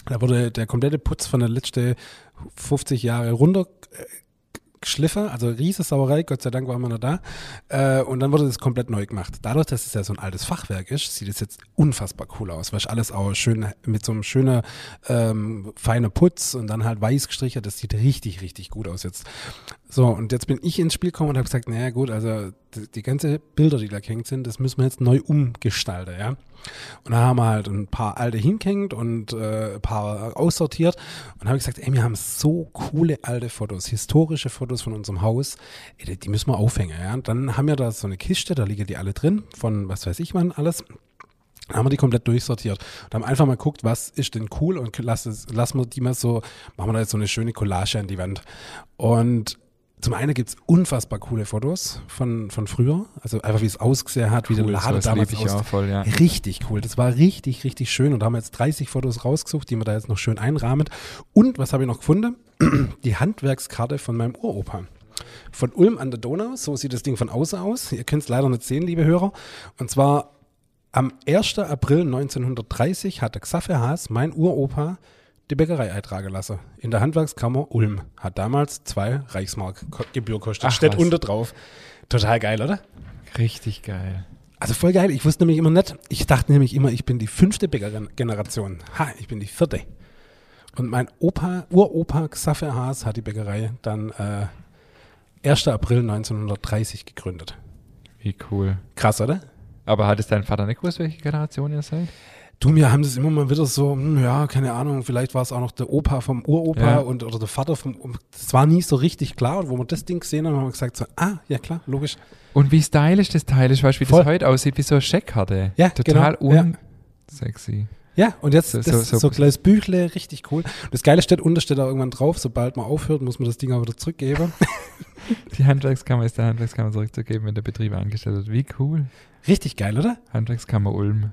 Da wurde der komplette Putz von den letzten 50 Jahre runter äh, geschliffen, also riesige Sauerei, Gott sei Dank waren wir noch da. Äh, und dann wurde das komplett neu gemacht. Dadurch, dass es ja so ein altes Fachwerk ist, sieht es jetzt unfassbar cool aus, weil es alles auch schön mit so einem schönen ähm, feinen Putz und dann halt weiß gestrichen, das sieht richtig, richtig gut aus jetzt. So, und jetzt bin ich ins Spiel gekommen und habe gesagt, naja gut, also die, die ganze Bilder, die da gehängt sind, das müssen wir jetzt neu umgestalten, ja. Und da haben wir halt ein paar alte hingehängt und äh, ein paar aussortiert. Und habe ich gesagt, ey, wir haben so coole alte Fotos, historische Fotos von unserem Haus. Ey, die, die müssen wir aufhängen, ja. Und dann haben wir da so eine Kiste, da liegen die alle drin, von was weiß ich wann alles. Dann haben wir die komplett durchsortiert und haben einfach mal geguckt, was ist denn cool und lassen lass wir die mal so, machen wir da jetzt so eine schöne Collage an die Wand. Und zum einen gibt es unfassbar coole Fotos von, von früher, also einfach wie es ausgesehen hat, wie Cool, der Laden damals aus. voll, ja. Richtig cool, das war richtig, richtig schön und da haben wir jetzt 30 Fotos rausgesucht, die wir da jetzt noch schön einrahmen. Und was habe ich noch gefunden? Die Handwerkskarte von meinem Uropa. Von Ulm an der Donau, so sieht das Ding von außen aus. Ihr könnt es leider nicht sehen, liebe Hörer. Und zwar am 1. April 1930 hat der Xaver Haas, mein Uropa, die Bäckerei eintragen lassen. In der Handwerkskammer Ulm. Hat damals zwei Reichsmark Gebühr gekostet. Ach, Steht was. unter drauf. Total geil, oder? Richtig geil. Also voll geil. Ich wusste nämlich immer nicht. Ich dachte nämlich immer, ich bin die fünfte Bäckergeneration. Ha, ich bin die vierte. Und mein Opa, Uropa Xaver Haas hat die Bäckerei dann äh, 1. April 1930 gegründet. Wie cool. Krass, oder? Aber hat es dein Vater nicht gewusst, welche Generation ihr seid? Du, mir haben das immer mal wieder so, hm, ja, keine Ahnung, vielleicht war es auch noch der Opa vom Uropa Ja. und oder der Vater vom, das war nie so richtig klar. Und wo wir das Ding gesehen haben, haben wir gesagt so, ah, ja klar, logisch. Und wie stylisch das Teil ist, weißt du, wie Voll. das heute aussieht, wie so eine Scheckkarte. Ja, Total genau, unsexy. Ja, und jetzt So- so, so- so- so, ein kleines Büchle, richtig cool. Das Geile steht unter, steht da irgendwann drauf, sobald man aufhört, muss man das Ding auch wieder zurückgeben. Die Handwerkskammer ist der Handwerkskammer zurückzugeben, wenn der Betrieb angestellt wird. Wie cool. richtig geil, oder? Handwerkskammer Ulm.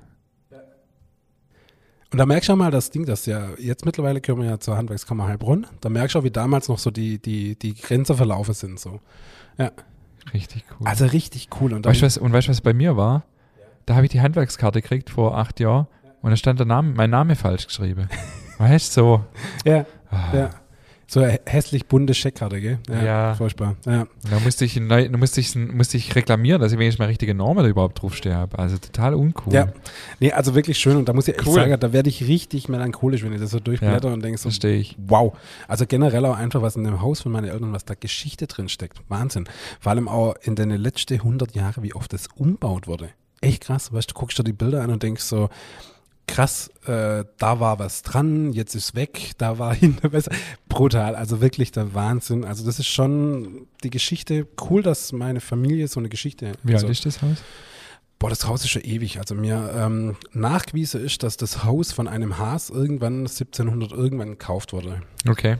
Und da merkst du auch mal das Ding, das ja, jetzt mittlerweile gehören wir ja zur Handwerkskammer Heilbronn. Da merkst du auch, wie damals noch so die, die, die Grenze verlaufen sind, so. Richtig cool. Also richtig cool. Und weißt du was, und weißt du, was bei mir war? Da habe ich die Handwerkskarte gekriegt vor acht Jahren und da stand der Name, mein Name falsch geschrieben. weißt du, so. ja, Ah. ja. So hässlich bunte Scheckkarte, gell? Ja. Furchtbar. Ja. Da musste ich, da musste ich, musste ich reklamieren, dass ich wenigstens mal richtige Normen da überhaupt draufstehen habe. Also total uncool. Ja, nee, also wirklich schön. Und da muss ich echt Cool. sagen, da werde ich richtig melancholisch, wenn ich das so durchblätter und denke so, Verstehe ich. wow. Also generell auch einfach, was in dem Haus von meinen Eltern, was da Geschichte drin steckt. Wahnsinn. Vor allem auch in den letzten 100 Jahren, wie oft das umbaut wurde. Echt krass. Weißt du, guckst dir die Bilder an und denkst so, krass, äh, da war was dran, jetzt ist weg, da war hinter besser. Brutal, also wirklich der Wahnsinn. Also das ist schon die Geschichte, cool, dass meine Familie so eine Geschichte Wie also, alt ist das Haus? Boah, das Haus ist schon ewig. Also mir ähm, nachgewiesen ist, dass das Haus von einem Haas irgendwann 1700 irgendwann gekauft wurde. Okay.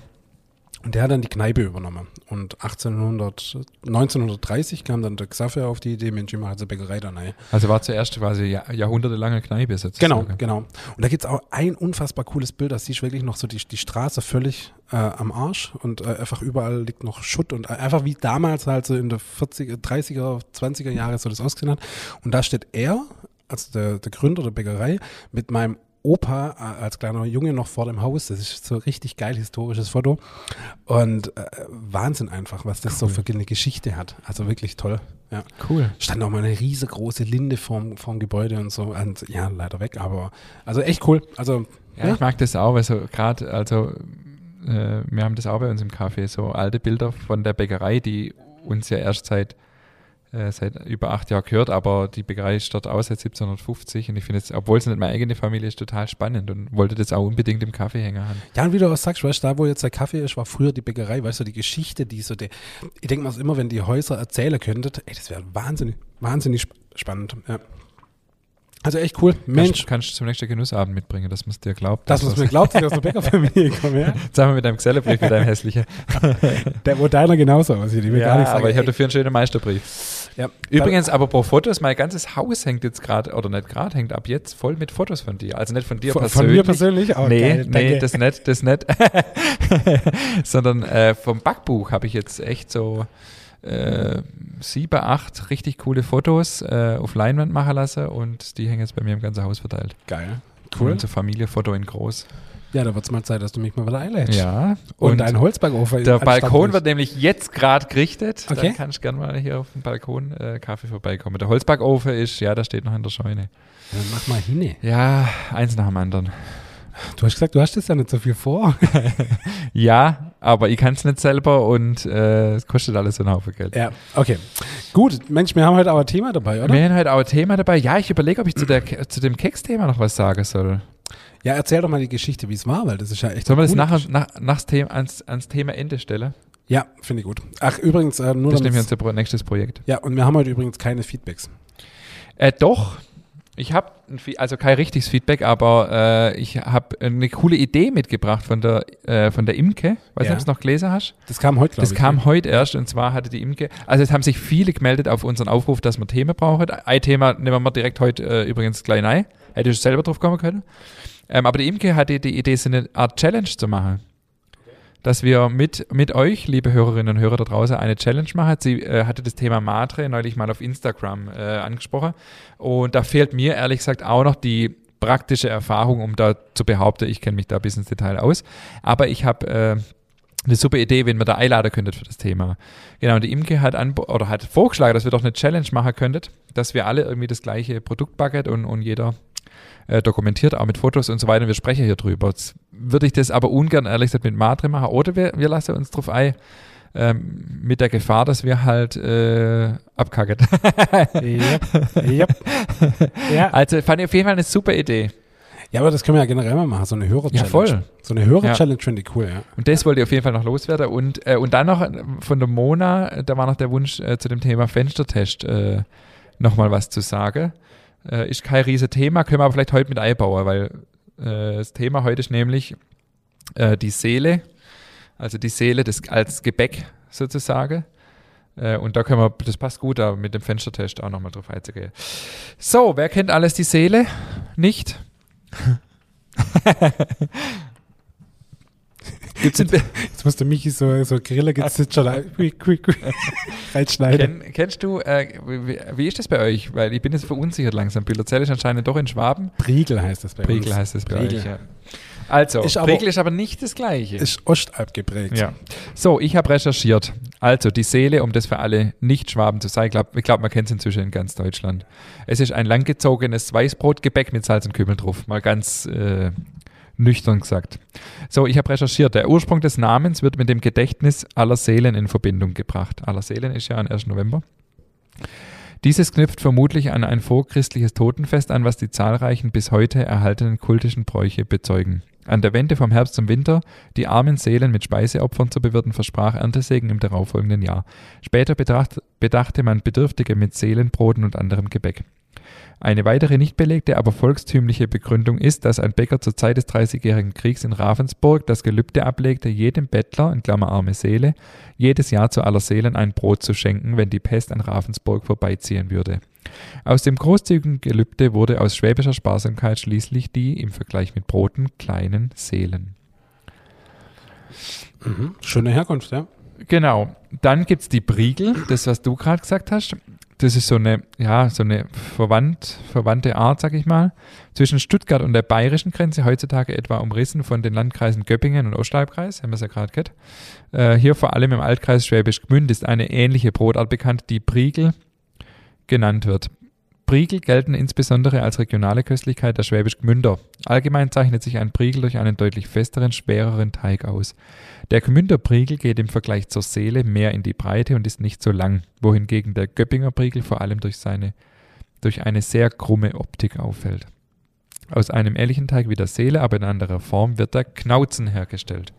Und der hat dann die Kneipe übernommen. Und 1800, 1930 kam dann der Xaver auf die Idee, Mensch, ich mache jetzt eine Bäckerei da rein. Also war zuerst quasi Jahr, jahrhundertelange Kneipe Genau, sozusagen. genau. Und da gibt's auch ein unfassbar cooles Bild, da siehst du wirklich noch so die, die Straße völlig äh, am Arsch und äh, einfach überall liegt noch Schutt und äh, einfach wie damals halt so in der 40er, 30er, 20er Jahre so das ausgesehen hat. Und da steht er, also der, der Gründer der Bäckerei, mit meinem Opa äh, als kleiner Junge noch vor dem Haus. Das ist so richtig geil historisches Foto. Und äh, Wahnsinn einfach, was das so für eine Geschichte hat. Also wirklich toll. Ja. Cool. Stand auch mal eine riesengroße Linde vorm, vorm Gebäude und so. Und ja, leider weg, aber also echt cool. Also Ja, Ja. ich mag das auch, weil so gerade, also äh, wir haben das auch bei uns im Café, so alte Bilder von der Bäckerei, die uns ja erst seit, äh, seit über acht Jahren gehört, aber die Bäckerei ist dort aus seit 1750 und ich finde es, obwohl es nicht meine eigene Familie ist, total spannend und wollte das auch unbedingt im Kaffee hängen haben. Ja, und wie du auch sagst, weißt du, da wo jetzt der Kaffee ist, war früher die Bäckerei, weißt du, die Geschichte, die so, die, ich denke mal immer, wenn die Häuser erzählen könntet, ey, das wäre wahnsinnig, wahnsinnig sp spannend, ja. Also echt cool. Mensch, Kannst, kannst du zum nächsten Genussabend mitbringen, dass man es dir glaubt. dass man es mir glaubt, dass ich aus der Bäckerfamilie komme, ja. Sagen wir mit deinem Gesellebrief, mit deinem hässlichen. Der, wo deiner genauso aussieht, ich will gar nicht sagen. aber ich habe dafür einen schönen Meisterbrief. Ja, Übrigens, aber pro Fotos, mein ganzes Haus hängt jetzt gerade, oder nicht gerade, hängt ab jetzt voll mit Fotos von dir. Also nicht von dir von, persönlich. von mir persönlich auch. nee, geil, nee, das nicht, das nicht. Sondern äh, vom Backbuch habe ich jetzt echt so äh, sieben, acht richtig coole Fotos äh, auf Leinwand machen lassen und die hängen jetzt bei mir im ganzen Haus verteilt. Geil. Cool. Und so Familienfoto in groß. Ja, da wird es mal Zeit, dass du mich mal wieder einlädst. Ja. Und, dein Holzbackofen. der Balkon wird nämlich jetzt gerade gerichtet. Okay. Da kannst du gerne mal hier auf dem Balkon äh, Kaffee vorbeikommen. Der Holzbackofen ist, ja, der steht noch in der Scheune. Dann mach mal hin. Ja, eins nach dem anderen. Du hast gesagt, du hast das ja nicht so viel vor. Ja, aber ich kann es nicht selber und äh, es kostet alles so einen Haufen Geld. ja, okay. Gut, Mensch, wir haben heute aber ein Thema dabei, oder? Wir haben heute auch ein Thema dabei. Ja, ich überlege, ob ich zu, der, zu dem Keks-Thema noch was sagen soll. Ja, erzähl doch mal die Geschichte, wie es war, weil das ist ja echt. Sollen wir das nachher, nach, nachs Thema, ans, ans Thema Ende stellen? Ja, finde ich gut. Ach, übrigens, äh, nur Das nämlich damit's- unser Pro- nächstes Projekt. Ja, und wir haben heute übrigens keine Feedbacks. Äh, doch, Ich habe, also kein richtiges Feedback, aber äh, ich habe eine coole Idee mitgebracht von der, äh, von der Imke. Weiß Ja. nicht, ob du es noch gelesen hast. Das kam heute, Das ich. kam ne? heute erst und zwar hatte die Imke, also es haben sich viele gemeldet auf unseren Aufruf, dass wir Themen brauchen. Ein Thema nehmen wir direkt heute äh, übrigens gleich rein. Hätte ich selber drauf kommen können. Ähm, aber die Imke hatte die Idee, so eine Art Challenge zu machen. Dass wir mit, mit euch, liebe Hörerinnen und Hörer da draußen, eine Challenge machen. Sie äh, hatte das Thema Matre neulich mal auf Instagram äh, angesprochen. Und da fehlt mir ehrlich gesagt auch noch die praktische Erfahrung, um da zu behaupten, ich kenne mich da bis ins Detail aus. Aber ich habe äh, eine super Idee, wen wir da einladen könntet für das Thema. Genau, und die Imke hat, an, oder hat vorgeschlagen, dass wir doch eine Challenge machen könntet, dass wir alle irgendwie das gleiche Produkt backen und, und jeder äh, dokumentiert, auch mit Fotos und so weiter. Und wir sprechen hier drüber. Jetzt würde ich das aber ungern, ehrlich gesagt, mit Matre machen. Oder wir, wir lassen uns drauf ein, ähm, mit der Gefahr, dass wir halt äh, abkacken. Yep. Yep. ja. Also fand ich auf jeden Fall eine super Idee. Ja, aber das können wir ja generell mal machen, so eine Hörer-Challenge. Ja, voll. So eine Hörer-Challenge finde ich cool, ja. Und das wollte ich auf jeden Fall noch loswerden. Und, äh, und dann noch äh, von der Mona, äh, da war noch der Wunsch äh, zu dem Thema Fenstertest äh, nochmal was zu sagen. Äh, ist kein riesen Thema, können wir aber vielleicht heute mit einbauen, weil äh, das Thema heute ist nämlich äh, die Seele, also die Seele des, als Gebäck sozusagen. Äh, und da können wir, das passt gut, da mit dem Fenstertest auch nochmal drauf einzugehen. So, wer kennt alles die Seele? Nicht? Gibt's in, Jetzt musste Michi so, so Grille gezitschert reinschneiden. Kenn, kennst du, äh, wie, wie ist das bei euch? Weil ich bin jetzt verunsichert langsam. Bilderzell ist anscheinend doch in Schwaben. Priegel heißt das bei Priegel uns. heißt es bei Priegel. euch. Ja. Also, Ist aber- Priegel ist aber nicht das Gleiche. Ist Ostalb geprägt. ja. So, ich habe recherchiert. Also, die Seele, um das für alle Nicht-Schwaben zu sein, ich glaube, glaub, man kennt es inzwischen in ganz Deutschland. Es ist ein langgezogenes Weißbrotgebäck mit Salz und Kümmel drauf. Mal ganz äh, nüchtern gesagt. So, ich habe recherchiert. Der Ursprung des Namens wird mit dem Gedächtnis aller Seelen in Verbindung gebracht. Aller Seelen ist ja am 1. November. Dieses knüpft vermutlich an ein vorchristliches Totenfest an, was die zahlreichen bis heute erhaltenen kultischen Bräuche bezeugen. An der Wende vom Herbst zum Winter die armen Seelen mit Speiseopfern zu bewirten, versprach Erntesegen im darauffolgenden Jahr. Später betracht, bedachte man Bedürftige mit Seelenbroten und anderem Gebäck. Eine weitere nicht belegte, aber volkstümliche Begründung ist, dass ein Bäcker zur Zeit des Dreißigjährigen Kriegs in Ravensburg das Gelübde ablegte, jedem Bettler, in Klammer arme Seele, jedes Jahr zu aller Seelen ein Brot zu schenken, wenn die Pest an Ravensburg vorbeiziehen würde. Aus dem großzügigen Gelübde wurde aus schwäbischer Sparsamkeit schließlich die, im Vergleich mit Broten, kleinen Seelen. Mhm. Schöne Herkunft, ja. Genau. Dann gibt's die Briegel, das, was du gerade gesagt hast. Das ist so eine, ja, so eine verwandt, verwandte Art, sag ich mal, zwischen Stuttgart und der bayerischen Grenze, heutzutage etwa umrissen von den Landkreisen Göppingen und Ostalbkreis, haben wir es ja gerade gehört. Äh, hier vor allem im Altkreis Schwäbisch Gmünd ist eine ähnliche Brotart bekannt, die Briegel genannt wird. Briegel gelten insbesondere als regionale Köstlichkeit der Schwäbisch Gmünder. Allgemein zeichnet sich ein Briegel durch einen deutlich festeren, schwereren Teig aus. Der Gmünder Briegel geht im Vergleich zur Seele mehr in die Breite und ist nicht so lang, wohingegen der Göppinger Briegel vor allem durch seine durch eine sehr krumme Optik auffällt. Aus einem ähnlichen Teig wie der Seele, aber in anderer Form, wird der Knauzen hergestellt.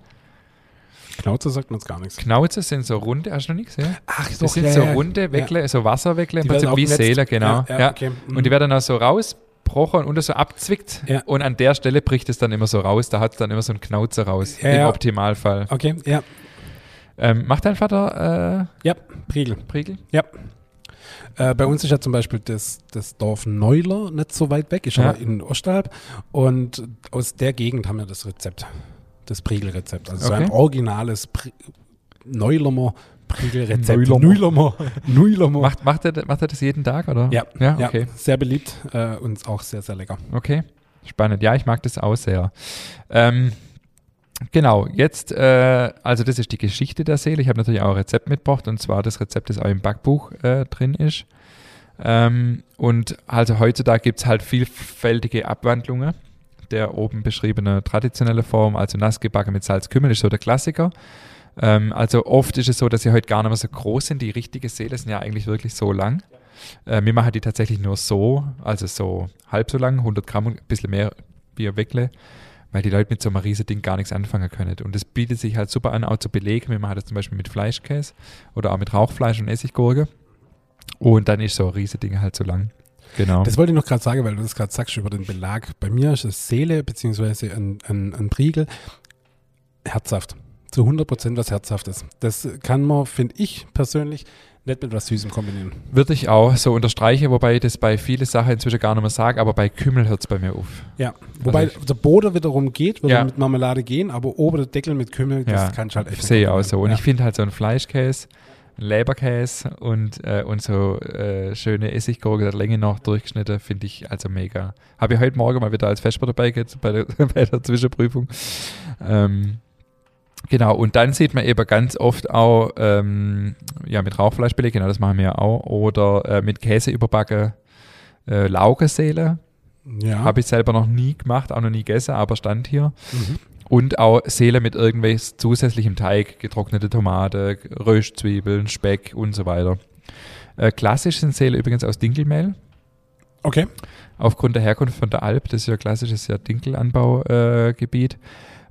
Knauze sagt uns gar nichts. Knauze sind so runde, hast du noch nie gesehen? Ach, Das sind so runde Weckle, so Wasserweckle, im Prinzip wie. Seele, genau. Ja, Ja, ja, okay. Mhm. Und die werden dann so rausbrochen und so abzwickt. Ja. Und an der Stelle bricht es dann immer so raus. Da hat es dann immer so einen Knauze raus. Ja, Im ja. Optimalfall. Okay, ja. Ähm, macht dein Vater Ja, Priegel. äh, Priegel? Ja. Äh, bei uns ist ja zum Beispiel das, das Dorf Neuler nicht so weit weg, ist Ja. aber in Ostalb. Und aus der Gegend haben wir das Rezept, das Priegel-Rezept. Also so Okay. ein originales Pri Neulermer Priegel-Rezept. Neulermer. Neulermer. Macht, macht, er, macht er das jeden Tag, oder? Ja, Ja, ja, okay. sehr beliebt äh, und auch sehr, sehr lecker. Okay, spannend. Ja, ich mag das auch sehr. Ähm, genau, jetzt, äh, also das ist die Geschichte der Seele. Ich habe natürlich auch ein Rezept mitgebracht und zwar das Rezept, das auch im Backbuch äh, drin ist. Ähm, und also heutzutage gibt es halt vielfältige Abwandlungen der oben beschriebenen traditionelle Form, also nass gebacken mit Salzkümmel, ist so der Klassiker. Ähm, also oft ist es so, dass sie heute gar nicht mehr so groß sind. Die richtige Seele sind ja eigentlich wirklich so lang. Äh, wir machen die tatsächlich nur so, also so halb so lang, 100 Gramm und ein bisschen mehr wie ein Weckle, weil die Leute mit so einem riesen Ding gar nichts anfangen können. Und das bietet sich halt super an, auch zu belegen. Wir machen das zum Beispiel mit Fleischkäse oder auch mit Rauchfleisch und Essiggurke. Und dann ist so ein riesen Ding halt so lang. Genau. Das wollte ich noch gerade sagen, weil du das gerade sagst über den Belag. Bei mir ist es Seele beziehungsweise ein, ein, ein Priegel herzhaft. Zu 100 Prozent was Herzhaftes. Das kann man, finde ich persönlich, nicht mit was Süßem kombinieren. Würde ich auch so unterstreichen, wobei ich das bei vielen Sachen inzwischen gar nicht mehr sage, aber bei Kümmel hört es bei mir auf. Ja, wobei Also der Boden wiederum geht, würde Ja. mit Marmelade gehen, aber oben der Deckel mit Kümmel, das Ja, kann ich halt echt Sehe ich auch so. Und ja. ich finde halt so ein Fleischkäse, Leberkäse und, äh, und so äh, schöne Essiggurke der Länge noch durchgeschnitten, finde ich also mega. Habe ich heute Morgen mal wieder als Vesper dabei gehabt bei der, bei der Zwischenprüfung. Ähm, genau, und dann sieht man eben ganz oft auch ähm, ja, mit Rauchfleischbeleg, genau das machen wir ja auch, oder äh, mit Käse überbacken äh, Laugenseele. ja. Habe ich selber noch nie gemacht, auch noch nie gegessen, aber stand hier. Mhm. Und auch Seele mit irgendwelches zusätzlichem Teig, getrocknete Tomate, Röstzwiebeln, Speck und so weiter. Äh, klassisch sind Seele übrigens aus Dinkelmehl. Okay. Aufgrund der Herkunft von der Alp, das ist ja klassisches ja Dinkelanbaugebiet.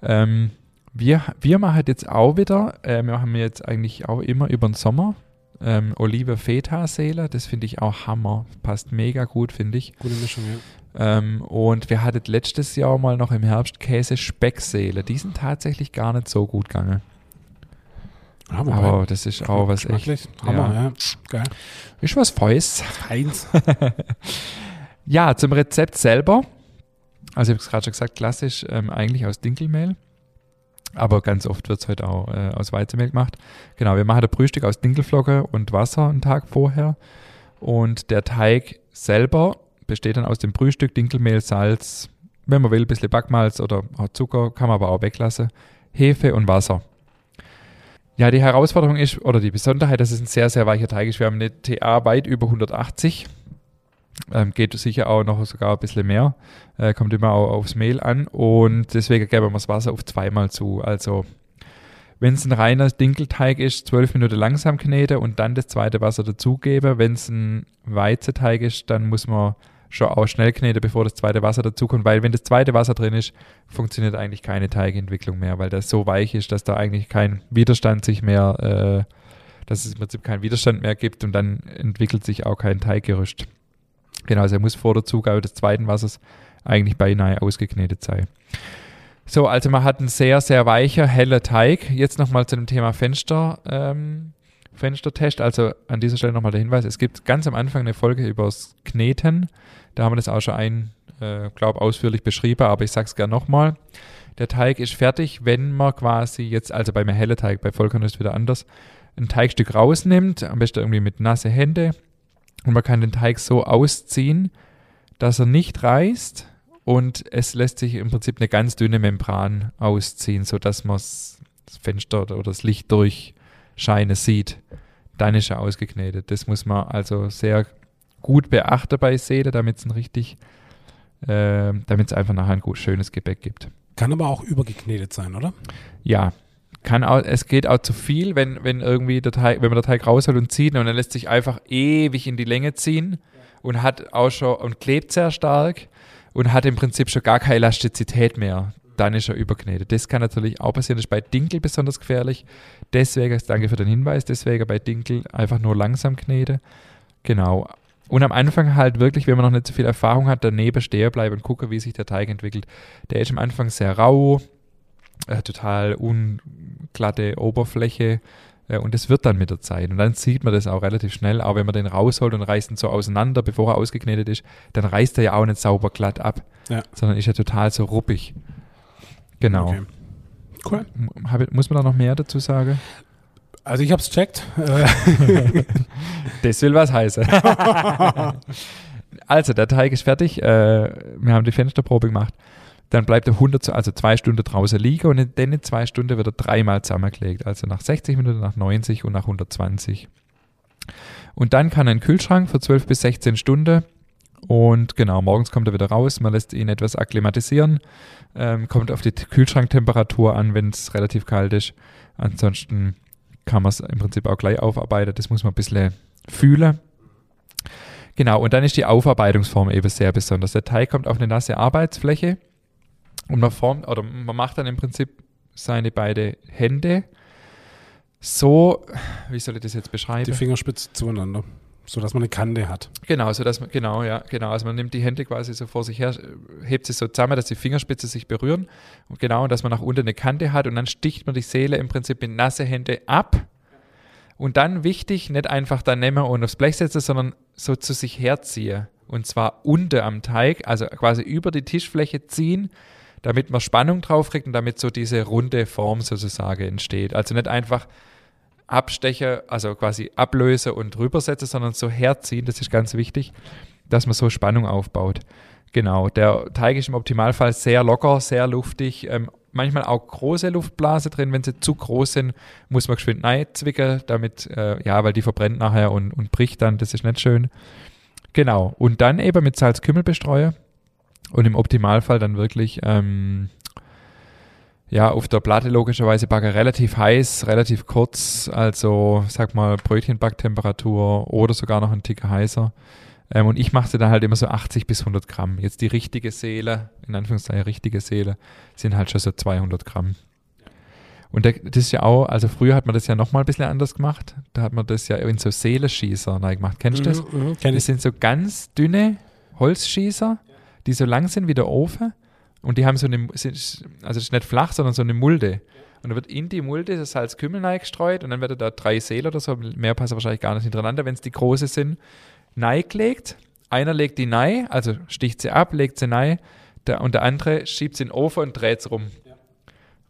Äh, ähm, wir, wir machen jetzt auch wieder, äh, wir machen jetzt eigentlich auch immer über den Sommer ähm, Olive Feta Seele. Das finde ich auch Hammer. Passt mega gut, finde ich. Gute Mischung, ja. Ähm, und wir hatten letztes Jahr mal noch im Herbst Käse Speckseele. Die sind tatsächlich gar nicht so gut gegangen. Ja, wobei, Aber das ist auch was echt. Hammer, ja. Geil. Ist was Feus. Heinz. Ja, zum Rezept selber. Also ich habe es gerade schon gesagt, klassisch ähm, eigentlich aus Dinkelmehl. Aber ganz oft wird es heute auch äh, aus Weizenmehl gemacht. Genau, wir machen das Frühstück aus Dinkelflocke und Wasser einen Tag vorher. Und der Teig selber besteht dann aus dem Frühstück, Dinkelmehl, Salz, wenn man will, ein bisschen Backmalz oder Zucker, kann man aber auch weglassen, Hefe und Wasser. Ja, die Herausforderung ist, oder die Besonderheit, dass es ein sehr, sehr weicher Teig ist. Wir haben eine TA weit über 180. Ähm, geht sicher auch noch sogar ein bisschen mehr. Äh, kommt immer auch aufs Mehl an. Und deswegen geben wir das Wasser auf zweimal zu. Also, wenn es ein reiner Dinkelteig ist, zwölf Minuten langsam kneten und dann das zweite Wasser dazugeben. Wenn es ein Weizenteig ist, dann muss man schon auch schnell kneten, bevor das zweite Wasser dazukommt. Weil, wenn das zweite Wasser drin ist, funktioniert eigentlich keine Teigentwicklung mehr, weil das so weich ist, dass da eigentlich kein Widerstand sich mehr, äh, dass es im Prinzip keinen Widerstand mehr gibt und dann entwickelt sich auch kein Teiggerüst. Genau, also er muss vor der Zugabe des zweiten Wassers eigentlich beinahe ausgeknetet sein. So, also man hat einen sehr, sehr weicher, heller Teig. Jetzt nochmal zu dem Thema Fenster, ähm, Fenstertest. Also an dieser Stelle nochmal der Hinweis, es gibt ganz am Anfang eine Folge übers Kneten. Da haben wir das auch schon ein, äh, glaube ausführlich beschrieben, aber ich sage es gerne nochmal. Der Teig ist fertig, wenn man quasi jetzt, also bei einem hellen Teig, bei Vollkorn ist es wieder anders, ein Teigstück rausnimmt, am besten irgendwie mit nasse Hände und man kann den Teig so ausziehen, dass er nicht reißt und es lässt sich im Prinzip eine ganz dünne Membran ausziehen, sodass man das Fenster oder das Licht durchscheinen sieht. Dann ist er ausgeknetet. Das muss man also sehr gut beachten bei Seele, damit es ein richtig, äh, damit es einfach nachher ein gut, schönes Gebäck gibt. Kann aber auch übergeknetet sein, oder? Ja, kann auch, es geht auch zu viel, wenn, wenn irgendwie der Teig, wenn man der Teig rausholt und zieht und dann lässt sich einfach ewig in die Länge ziehen und hat auch schon und klebt sehr stark und hat im Prinzip schon gar keine Elastizität mehr. Dann ist er überknetet. Das kann natürlich auch passieren. Das ist bei Dinkel besonders gefährlich. Deswegen, danke für den Hinweis, deswegen bei Dinkel einfach nur langsam kneten. Genau. Und am Anfang halt wirklich, wenn man noch nicht so viel Erfahrung hat, daneben stehen bleiben und gucken, wie sich der Teig entwickelt. Der ist am Anfang sehr rau, äh, total unglatte Oberfläche äh, und das wird dann mit der Zeit. Und dann sieht man das auch relativ schnell, auch wenn man den rausholt und reißt ihn so auseinander, bevor er ausgeknetet ist, dann reißt er ja auch nicht sauber glatt ab, Ja. sondern ist ja total so ruppig. Genau. Okay. Cool. Hab muss man da noch mehr dazu sagen? Also ich habe es checkt. Das will was heißen. also, der Teig ist fertig. Äh, wir haben die Fensterprobe gemacht. Dann bleibt er 100, zu- also zwei Stunden draußen liegen und in den zwei Stunden wird er dreimal zusammengelegt. Also nach 60 Minuten, nach 90 und nach 120. Und dann kann in den Kühlschrank für 12 bis 16 Stunden. Und genau, morgens kommt er wieder raus. Man lässt ihn etwas akklimatisieren. Ähm, kommt auf die Kühlschranktemperatur an, wenn es relativ kalt ist. Ansonsten kann man es im Prinzip auch gleich aufarbeiten. Das muss man ein bisschen fühlen. Genau, und dann ist die Aufarbeitungsform eben sehr besonders. Der Teig kommt auf eine nasse Arbeitsfläche und man formt, oder man macht dann im Prinzip seine beiden Hände so, wie soll ich das jetzt die beschreiben? Fingerspitze zueinander. So dass man eine Kante hat. Genau, so dass man, genau, ja, genau. Also man nimmt die Hände quasi so vor sich her, hebt sie so zusammen, dass die Fingerspitze sich berühren. Und genau, dass man nach unten eine Kante hat und dann sticht man die Seele im Prinzip mit nasse Hände ab. Und dann wichtig, nicht einfach dann nehmen und aufs Blech setzen, sondern so zu sich herziehen. Und zwar unten am Teig, also quasi über die Tischfläche ziehen, damit man Spannung drauf kriegt und damit so diese runde Form sozusagen entsteht. Also nicht einfach absteche, also quasi ablöse und rübersetze, sondern so herziehen, das ist ganz wichtig, dass man so Spannung aufbaut. Genau, der Teig ist im Optimalfall sehr locker, sehr luftig, ähm, manchmal auch große Luftblase drin. Wenn sie zu groß sind, muss man geschwind zwicken, damit, äh, ja, weil die verbrennt nachher und, und bricht dann, das ist nicht schön. Genau, und dann eben mit Salzkümmel bestreue und im Optimalfall dann wirklich ähm, ja, auf der Platte logischerweise backe relativ heiß, relativ kurz, also sag mal Brötchenbacktemperatur oder sogar noch ein Tick heißer. Ähm, und ich mache sie dann halt immer so 80 bis 100 Gramm. Jetzt die richtige Seele, in Anführungszeichen richtige Seele, sind halt schon so 200 Gramm. Und das ist ja auch, also früher hat man das ja nochmal ein bisschen anders gemacht. Da hat man das ja in so Seeleschießer gemacht. Kennst du das? Mhm, kenn Das sind so ganz dünne Holzschießer, die so lang sind wie der Ofen und die haben so eine, also es ist nicht flach, sondern so eine Mulde. Und da wird in die Mulde das Salzkümmel gestreut und dann werden da drei Seele oder so, mehr passen wahrscheinlich gar nicht hintereinander, wenn es die große sind, gelegt. Einer legt die nei, also sticht sie ab, legt sie nei, der, und der andere schiebt sie in den Ofen und dreht es rum.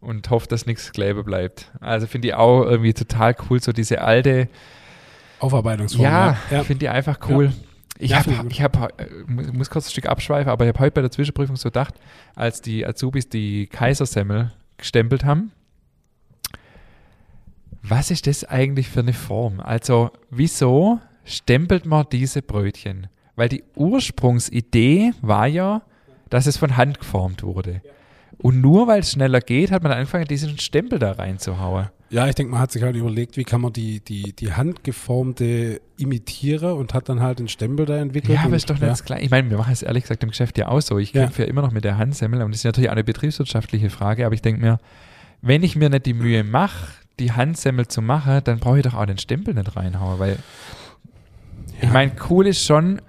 Und hofft, dass nichts kleben bleibt. Also finde ich auch irgendwie total cool, so diese alte Aufarbeitungsform. Ja, ja. finde ich einfach cool. Ja. Ich Ja, habe, finde ich hab, äh, mu- muss kurz ein Stück abschweifen, aber ich habe heute bei der Zwischenprüfung so gedacht, als die Azubis die Kaisersemmel gestempelt haben, was ist das eigentlich für eine Form? Also, wieso stempelt man diese Brötchen? Weil die Ursprungsidee war ja, dass es von Hand geformt wurde. Und nur weil es schneller geht, hat man angefangen, diesen Stempel da reinzuhauen. Ja, ich denke, man hat sich halt überlegt, wie kann man die, die, die handgeformte imitieren und hat dann halt den Stempel da entwickelt. Ja, aber und, ist doch nicht das Gleiche. Ich meine, wir machen es ehrlich gesagt im Geschäft ja auch so. Ich Ja. kämpfe ja immer noch mit der Handsemmel und das ist natürlich auch eine betriebswirtschaftliche Frage, aber ich denke mir, wenn ich mir nicht die Mühe mache, die Handsemmel zu machen, dann brauche ich doch auch den Stempel nicht reinhauen, weil ich meine, cool ist schon,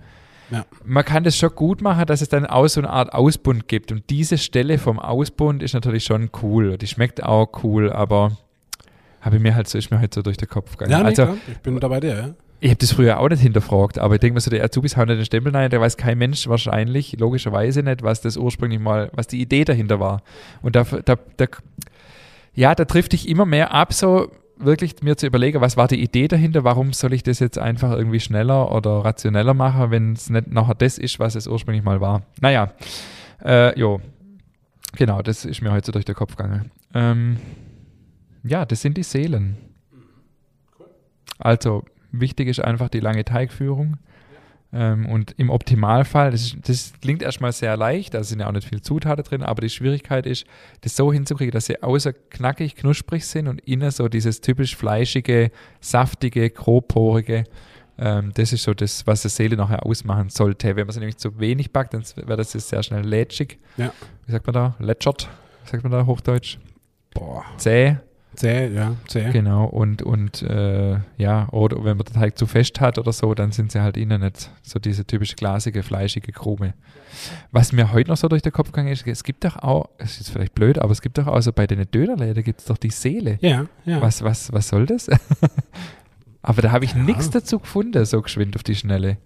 Ja. man kann das schon gut machen, dass es dann auch so eine Art Ausbund gibt und diese Stelle vom Ausbund ist natürlich schon cool. Die schmeckt auch cool, aber habe ich mir halt so, ist mir halt so durch den Kopf gegangen. Ja, nee, also, klar, ich bin da bei dir, ja. ich habe das früher auch nicht hinterfragt, aber ich denke mir so, der Azubis hauen nicht den Stempel rein, da weiß kein Mensch wahrscheinlich, logischerweise nicht, was das ursprünglich mal, was die Idee dahinter war. Und da, da, da ja, da trifft dich immer mehr ab, so wirklich mir zu überlegen, was war die Idee dahinter, warum soll ich das jetzt einfach irgendwie schneller oder rationeller machen, wenn es nicht nachher das ist, was es ursprünglich mal war. Naja, äh, jo, genau, das ist mir heute so durch den Kopf gegangen. Ähm, ja, das sind die Seelen. Also, wichtig ist einfach die lange Teigführung. Ähm, und im Optimalfall, das, ist, das klingt erstmal sehr leicht, da sind ja auch nicht viele Zutaten drin, aber die Schwierigkeit ist, das so hinzukriegen, dass sie außer knackig, knusprig sind und innen so dieses typisch fleischige, saftige, grobporige. Ähm, das ist so das, was die Seele nachher ausmachen sollte. Wenn man sie nämlich zu wenig backt, dann wird das sehr schnell lätschig. Ja. Wie sagt man da? Lätschert? Sagt man da Hochdeutsch? Boah, Zäh. Zäh, ja, zäh. Genau, und, und äh, ja, oder wenn man den Teig zu fest hat oder so, dann sind sie halt innen nicht so diese typisch glasige, fleischige Krume. Was mir heute noch so durch den Kopf gegangen ist, es gibt doch auch, es ist vielleicht blöd, aber es gibt doch auch so bei den Dönerläden gibt es doch die Seele. Ja, ja. Was, was, was soll das? aber da habe ich Ja. nichts dazu gefunden, so geschwind auf die Schnelle.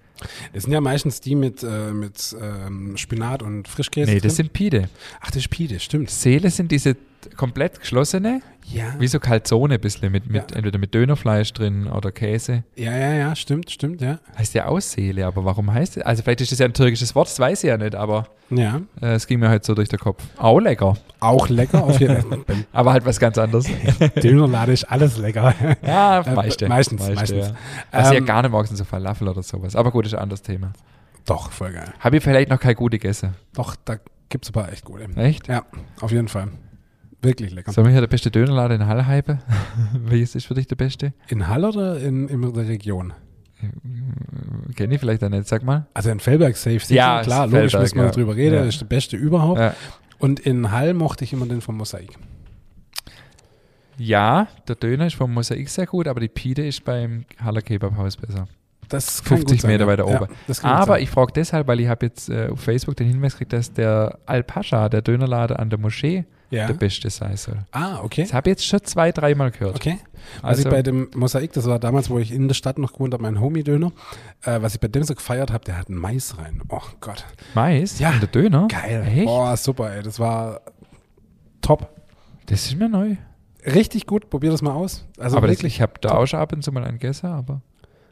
Das sind ja meistens die mit, äh, mit ähm, Spinat und Frischkäse. Nee, das drin. sind Pide. Ach, das ist Pide, stimmt. Seele sind diese komplett geschlossene, Ja. wie so Calzone ein bisschen, mit, mit, Ja. entweder mit Dönerfleisch drin oder Käse. Ja, ja, ja, stimmt, stimmt, ja. Heißt ja auch Seele, aber warum heißt es? Also vielleicht ist das ja ein türkisches Wort, das weiß ich ja nicht, aber Ja. äh, es ging mir halt so durch den Kopf. Auch lecker, Auch lecker, auf jeden Fall. Aber halt was ganz anderes. Dönerladen ist alles lecker. ja, Äh, meiste, meistens, meiste, meistens. Ja. Also ja Ähm, gar nicht morgens so Falafel oder sowas. Aber gut, ist ein anderes Thema. Doch, voll geil. Habe ich vielleicht noch keine gute gegessen? Doch, da gibt es ein paar echt gute. Echt? Ja, auf jeden Fall. Wirklich lecker. Sollen wir hier der beste Dönerladen in Halle hypen? Welches ist für dich der beste? In Hall oder in, in der Region? Kenne ich vielleicht auch nicht, sag mal. Also in Feldberg safe sicher, Ja, klar, logisch Feldberg, müssen wir ja. drüber reden, Ja. das ist der beste überhaupt. Ja. Und in Hall mochte ich immer den vom Mosaik. ja, der Döner ist vom Mosaik sehr gut, aber die Pide ist beim Haller Kebabhaus besser. Das kann 50 gut sein, Meter ja. weiter Ja, oben. gut Aber sein. ich frage deshalb, weil ich habe jetzt äh, auf Facebook den Hinweis gekriegt, dass der Al-Pascha, der Dönerladen an der Moschee, ja. der beste sein soll. Ah, okay. Das habe ich jetzt schon zwei, dreimal gehört. Okay. Was Also, ich bei dem Mosaik, das war damals, wo ich in der Stadt noch gewohnt habe, mein Homie-Döner, äh, was ich bei dem so gefeiert habe, der hat einen Mais rein. Oh Gott. Mais Ja. und der Döner? Geil. Echt? Oh, super, ey. Das war top. Das ist mir neu. Richtig gut, probier das mal aus. Also aber das, wirklich, ich habe da top. auch schon ab und zu mal einen gegessen, aber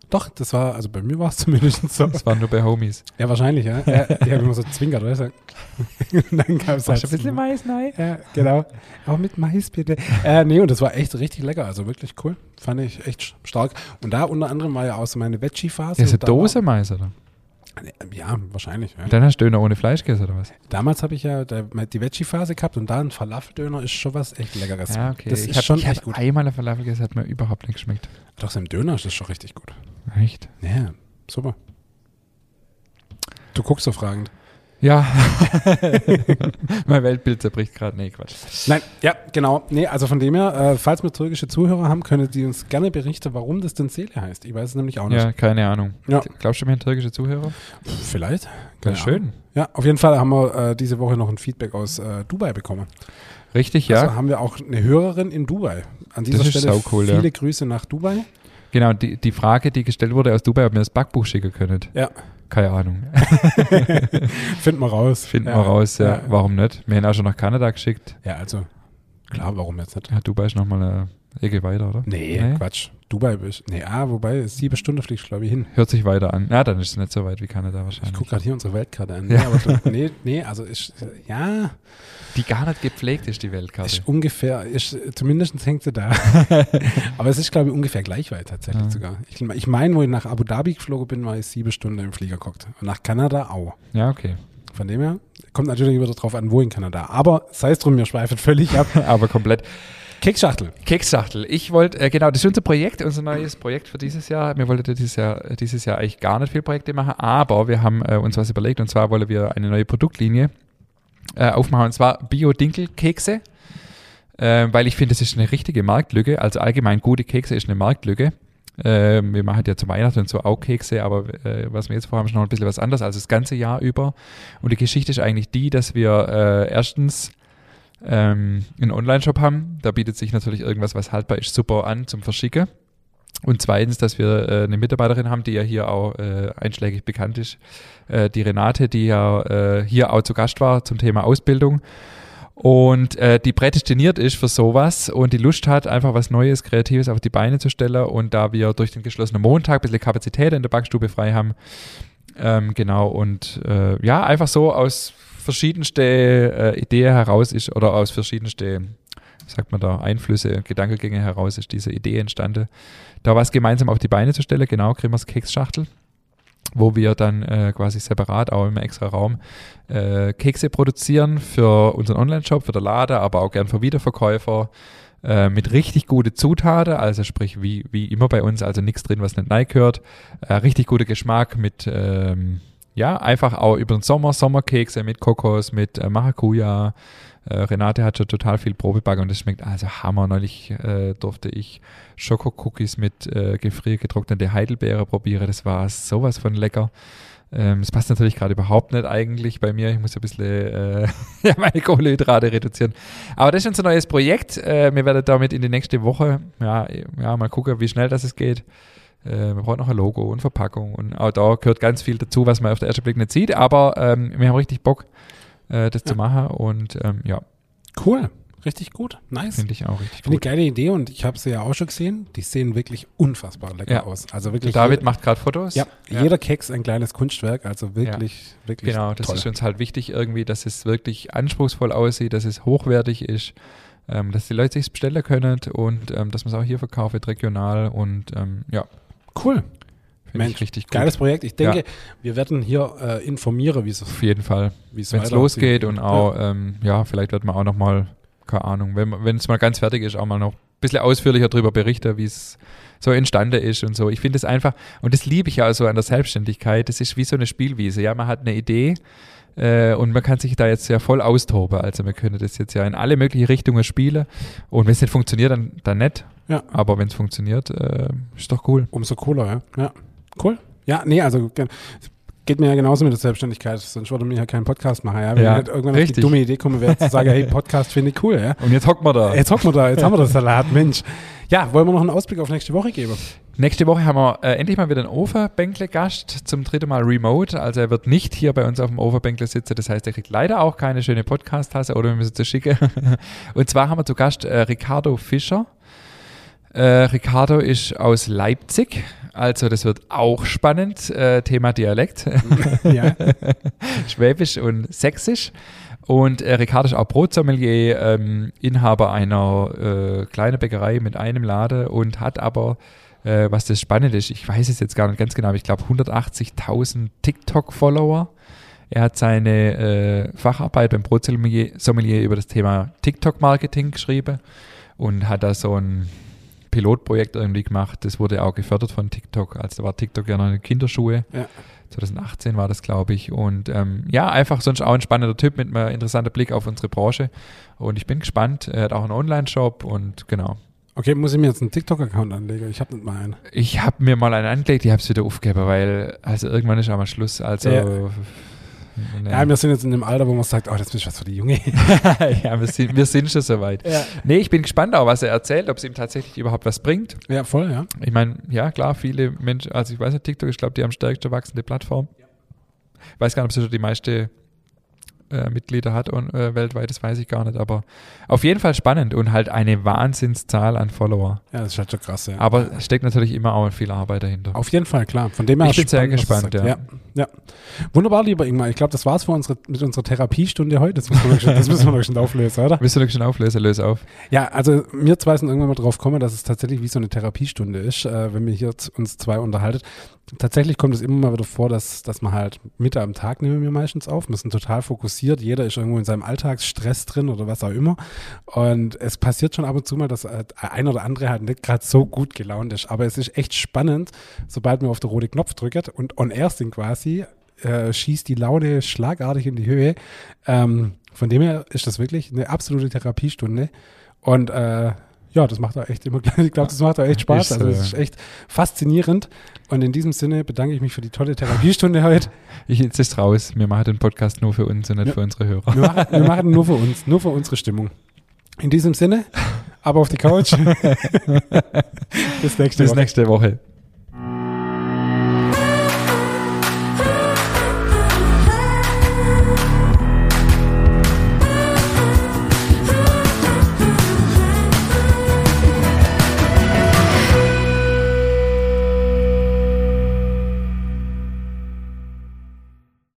doch, das war, also bei mir war es zumindest so. das war nur bei Homies. Ja, wahrscheinlich, ja. ja ich habe immer so zwinkert, du. Und dann gab es halt ein bisschen Mais, nein? Ja, genau. Auch mit Mais bitte. Äh, nee, und das war echt richtig lecker. Also wirklich cool. Fand ich echt stark. Und da unter anderem war ja auch so meine Veggie-Phase. Das ist eine Dose Mais, oder? Ja, wahrscheinlich. Ja. Dann hast du Döner ohne Fleisch gegessen, oder was? Damals habe ich ja die Veggie-Phase gehabt und da ein Falafeldöner ist schon was echt Leckeres. Ja, okay. Das ich ist habe schon ich echt hab gut. einmal eine Falafel gegessen, hat mir überhaupt nicht geschmeckt. Doch, so im Döner ist das schon richtig gut. Echt? Ja, super. Du guckst so fragend. Ja. mein Weltbild zerbricht gerade. Nee, Quatsch. Nein, ja, genau. Nee, also von dem her, äh, falls wir türkische Zuhörer haben, können die uns gerne berichten, warum das denn Seele heißt. Ich weiß es nämlich auch nicht. Ja, keine Ahnung. Ja. Glaubst du, wir haben türkische Zuhörer? Vielleicht. Ja, Keine schön. Ja, auf jeden Fall haben wir äh, diese Woche noch ein Feedback aus äh, Dubai bekommen. Richtig, ja. Also haben wir auch eine Hörerin in Dubai. An dieser Das ist Stelle saucool, viele ja. Grüße nach Dubai. Genau, die, die Frage, die gestellt wurde aus Dubai, ob wir das Backbuch schicken können. Ja, Keine Ahnung. finden wir raus. Finden ja. wir raus, ja. Ja. Warum nicht? Wir haben auch schon nach Kanada geschickt. Ja, also klar, warum jetzt nicht? Ja, Dubai ist nochmal eine Ecke weiter, oder? Nee, Nee? Quatsch. Dubai bist. Nee, ah, wobei sieben Stunden fliegst du, glaube ich, hin. Hört sich weiter an. Ja, dann ist es nicht so weit wie Kanada Ich wahrscheinlich. gucke gerade hier unsere Weltkarte an. Ja. Ja. aber nee, nee, also ist, ja, Die gar nicht gepflegt ist, die Weltkarte. ist ungefähr, ist, zumindest hängt sie da. aber es ist, glaube ich, ungefähr gleich weit tatsächlich Ja. sogar. Ich, ich meine, wo ich nach Abu Dhabi geflogen bin, war ich sieben Stunden im Flieger geguckt. Und nach Kanada auch. Ja, okay. Von dem her, kommt natürlich wieder drauf an, wo in Kanada. Aber sei es drum, wir schweifen völlig ab. Aber komplett. Keksschachtel. Keksschachtel. Ich wollte, äh, genau, das ist unser Projekt, unser neues Projekt für dieses Jahr. Wir wollten dieses Jahr, äh, dieses Jahr eigentlich gar nicht viel Projekte machen, aber wir haben äh, uns was überlegt und zwar wollen wir eine neue Produktlinie äh, aufmachen und zwar Bio-Dinkel-Kekse. Äh, weil ich finde, das ist eine richtige Marktlücke. Also allgemein gute Kekse ist eine Marktlücke. Äh, wir machen ja zu Weihnachten und so auch Kekse, aber äh, was wir jetzt vorhaben, ist noch ein bisschen was anderes als das ganze Jahr über. Und die Geschichte ist eigentlich die, dass wir äh, erstens ähm, einen Online-Shop haben. Da bietet sich natürlich irgendwas, was haltbar ist, super an zum Verschicken. Und zweitens, dass wir äh, eine Mitarbeiterin haben, die ja hier auch äh, einschlägig bekannt ist, äh, die Renate, die ja äh, hier auch zu Gast war zum Thema Ausbildung und äh, die prädestiniert ist für sowas und die Lust hat, einfach was Neues, Kreatives auf die Beine zu stellen. Und da wir durch den geschlossenen Montag ein bisschen Kapazität in der Backstube frei haben, ähm, genau, und äh, ja, einfach so aus verschiedenste äh, Ideen heraus ist oder aus verschiedenste, sagt man da, Einflüsse, Gedankengänge heraus ist diese Idee entstanden, da was gemeinsam auf die Beine zu stellen, genau, Grimmers Keksschachtel, wo wir dann äh, quasi separat auch im extra Raum äh, Kekse produzieren für unseren Online-Shop, für den Laden, aber auch gern für Wiederverkäufer äh, mit richtig gute Zutaten, also sprich wie, wie immer bei uns, also nichts drin, was nicht rein gehört, äh, richtig guter Geschmack mit ähm, ja, einfach auch über den Sommer, Sommerkekse mit Kokos, mit äh, Maracuja. Äh, Renate hat schon total viel Probebacken und das schmeckt also Hammer. Neulich äh, durfte ich Schokocookies mit äh, gefriergetrocknete Heidelbeere probieren. Das war sowas von lecker. Ähm, das passt natürlich gerade überhaupt nicht eigentlich bei mir. Ich muss ein bisschen äh, meine Kohlenhydrate reduzieren. Aber das ist unser neues Projekt. Äh, wir werden damit in die nächste Woche, ja, ja, mal gucken, wie schnell das es geht. Äh, wir brauchen noch ein Logo und Verpackung und auch da gehört ganz viel dazu, was man auf den ersten Blick nicht sieht, aber ähm, wir haben richtig Bock, äh, das Ja. zu machen und ähm, ja, Cool. Richtig gut. Nice. finde ich auch richtig Finde ich gut. geile Idee und ich habe sie ja auch schon gesehen. Die sehen wirklich unfassbar lecker Ja. aus. Also Der wirklich. David je- macht gerade Fotos. ja, jeder Keks ein kleines Kunstwerk. Also wirklich, wirklich. Genau, das toll. ist uns halt wichtig irgendwie, dass es wirklich anspruchsvoll aussieht, dass es hochwertig ist, ähm, dass die Leute sich bestellen können und ähm, dass man es auch hier verkauft, regional und ähm, ja, cool. Mensch, richtig gut. Geiles Projekt. Ich denke, Ja. wir werden hier äh, informieren, wie es Auf jeden Fall. wenn es losgeht und auch, ähm, ja, vielleicht wird man auch noch mal, keine Ahnung, wenn wenn es mal ganz fertig ist, auch mal noch ein bisschen ausführlicher darüber berichten, wie es so entstanden ist und so. Ich finde es einfach, und das liebe ich ja so an der Selbstständigkeit, das ist wie so eine Spielwiese. Ja, man hat eine Idee äh, und man kann sich da jetzt ja voll austoben. Also wir können das jetzt ja in alle möglichen Richtungen spielen und wenn es nicht funktioniert, dann, dann nicht. Ja. Aber wenn es funktioniert, äh, ist doch cool. Umso cooler, ja. ja. Cool. Ja, nee, also geht mir ja genauso mit der Selbstständigkeit, sonst würde mir ja keinen Podcast machen. Ja? Wenn Ja, ich nicht irgendwann richtig. auf die dumme Idee komme, wäre zu sagen, hey, Podcast finde ich cool. Ja? Und jetzt hocken wir da. Jetzt hocken wir da, jetzt haben wir das Salat, Mensch. Ja, wollen wir noch einen Ausblick auf nächste Woche geben? Nächste Woche haben wir äh, endlich mal wieder einen Overbänkle-Gast, zum dritten Mal remote. Also er wird nicht hier bei uns auf dem Overbänkle sitzen. Das heißt, er kriegt leider auch keine schöne Podcast-Tasse oder wir müssen sie schicken. Und zwar haben wir zu Gast äh, Ricardo Fischer. Äh, Ricardo ist aus Leipzig. Also das wird auch spannend. Äh, Thema Dialekt. ja. Schwäbisch und Sächsisch. Und äh, Ricardo ist auch Brotsommelier, ähm, Inhaber einer äh, kleinen Bäckerei mit einem Laden und hat aber, äh, was das Spannende ist, ich weiß es jetzt gar nicht ganz genau, aber ich glaube 180.000 TikTok-Follower. Er hat seine äh, Facharbeit beim Brotsommelier Sommelier über das Thema TikTok-Marketing geschrieben und hat da so ein Pilotprojekt irgendwie gemacht. Das wurde auch gefördert von TikTok. Also da war TikTok ja noch in Kinderschuhe. Ja. 2018 war das, glaube ich. Und ähm, ja, einfach sonst auch ein spannender Typ mit einem interessanten Blick auf unsere Branche. Und ich bin gespannt. Er hat auch einen Online-Shop und genau. Okay, muss ich mir jetzt einen TikTok-Account anlegen? Ich habe nicht mal einen. Ich habe mir mal einen angelegt, ich habe es wieder aufgegeben, weil also irgendwann ist auch mal Schluss. Also Ja. Nee. Ja, wir sind jetzt in dem Alter, wo man sagt, oh, das ist was für die Junge. ja, wir sind, wir sind schon soweit. Ja. Nee, ich bin gespannt auch, was er erzählt, ob es ihm tatsächlich überhaupt was bringt. ja, voll, ja. Ich meine, ja, klar, viele Menschen, also ich weiß nicht, TikTok ist, glaube ich, die am stärksten wachsende Plattform. Ich weiß gar nicht, ob sie schon die meiste äh, Mitglieder hat und äh, weltweit, das weiß ich gar nicht, aber auf jeden Fall spannend und halt eine Wahnsinnszahl an Follower. Ja, das ist halt schon krass, ja. Aber es steckt natürlich immer auch viel Arbeit dahinter. Auf jeden Fall, klar. Von dem her Ich bin sehr spannend, du gespannt, ja. ja. ja. Wunderbar, lieber Ingmar. Ich glaube, das war's für unsere, mit unserer Therapiestunde heute. Das müssen wir noch schon, das müssen wir schon auflösen, oder? Du noch schon auflösen? Löse auf. Ja, also wir zwei sind irgendwann mal drauf gekommen, dass es tatsächlich wie so eine Therapiestunde ist, äh, wenn wir hier uns zwei unterhalten. Tatsächlich kommt es immer mal wieder vor, dass, dass man halt Mitte am Tag nehmen wir meistens auf. Sind total fokussiert. Jeder ist irgendwo in seinem Alltagsstress drin oder was auch immer. Und es passiert schon ab und zu mal, dass äh, ein oder andere halt nicht gerade so gut gelaunt ist. Aber es ist echt spannend, sobald man auf den roten Knopf drückt und on air sind quasi, äh, schießt die Laune schlagartig in die Höhe. Ähm, von dem her ist das wirklich eine absolute Therapiestunde. Und äh, ja, das macht auch echt immer, ich glaube, das macht auch echt Spaß. Ist, Also es äh, ist echt faszinierend. Und in diesem Sinne bedanke ich mich für die tolle Therapiestunde heute. Ich, jetzt ist raus. Wir machen den Podcast nur für uns und nicht Ja. für unsere Hörer. Wir machen, wir machen nur für uns, nur für unsere Stimmung. In diesem Sinne, ab auf die Couch. Bis nächste Bis Woche. nächste Woche.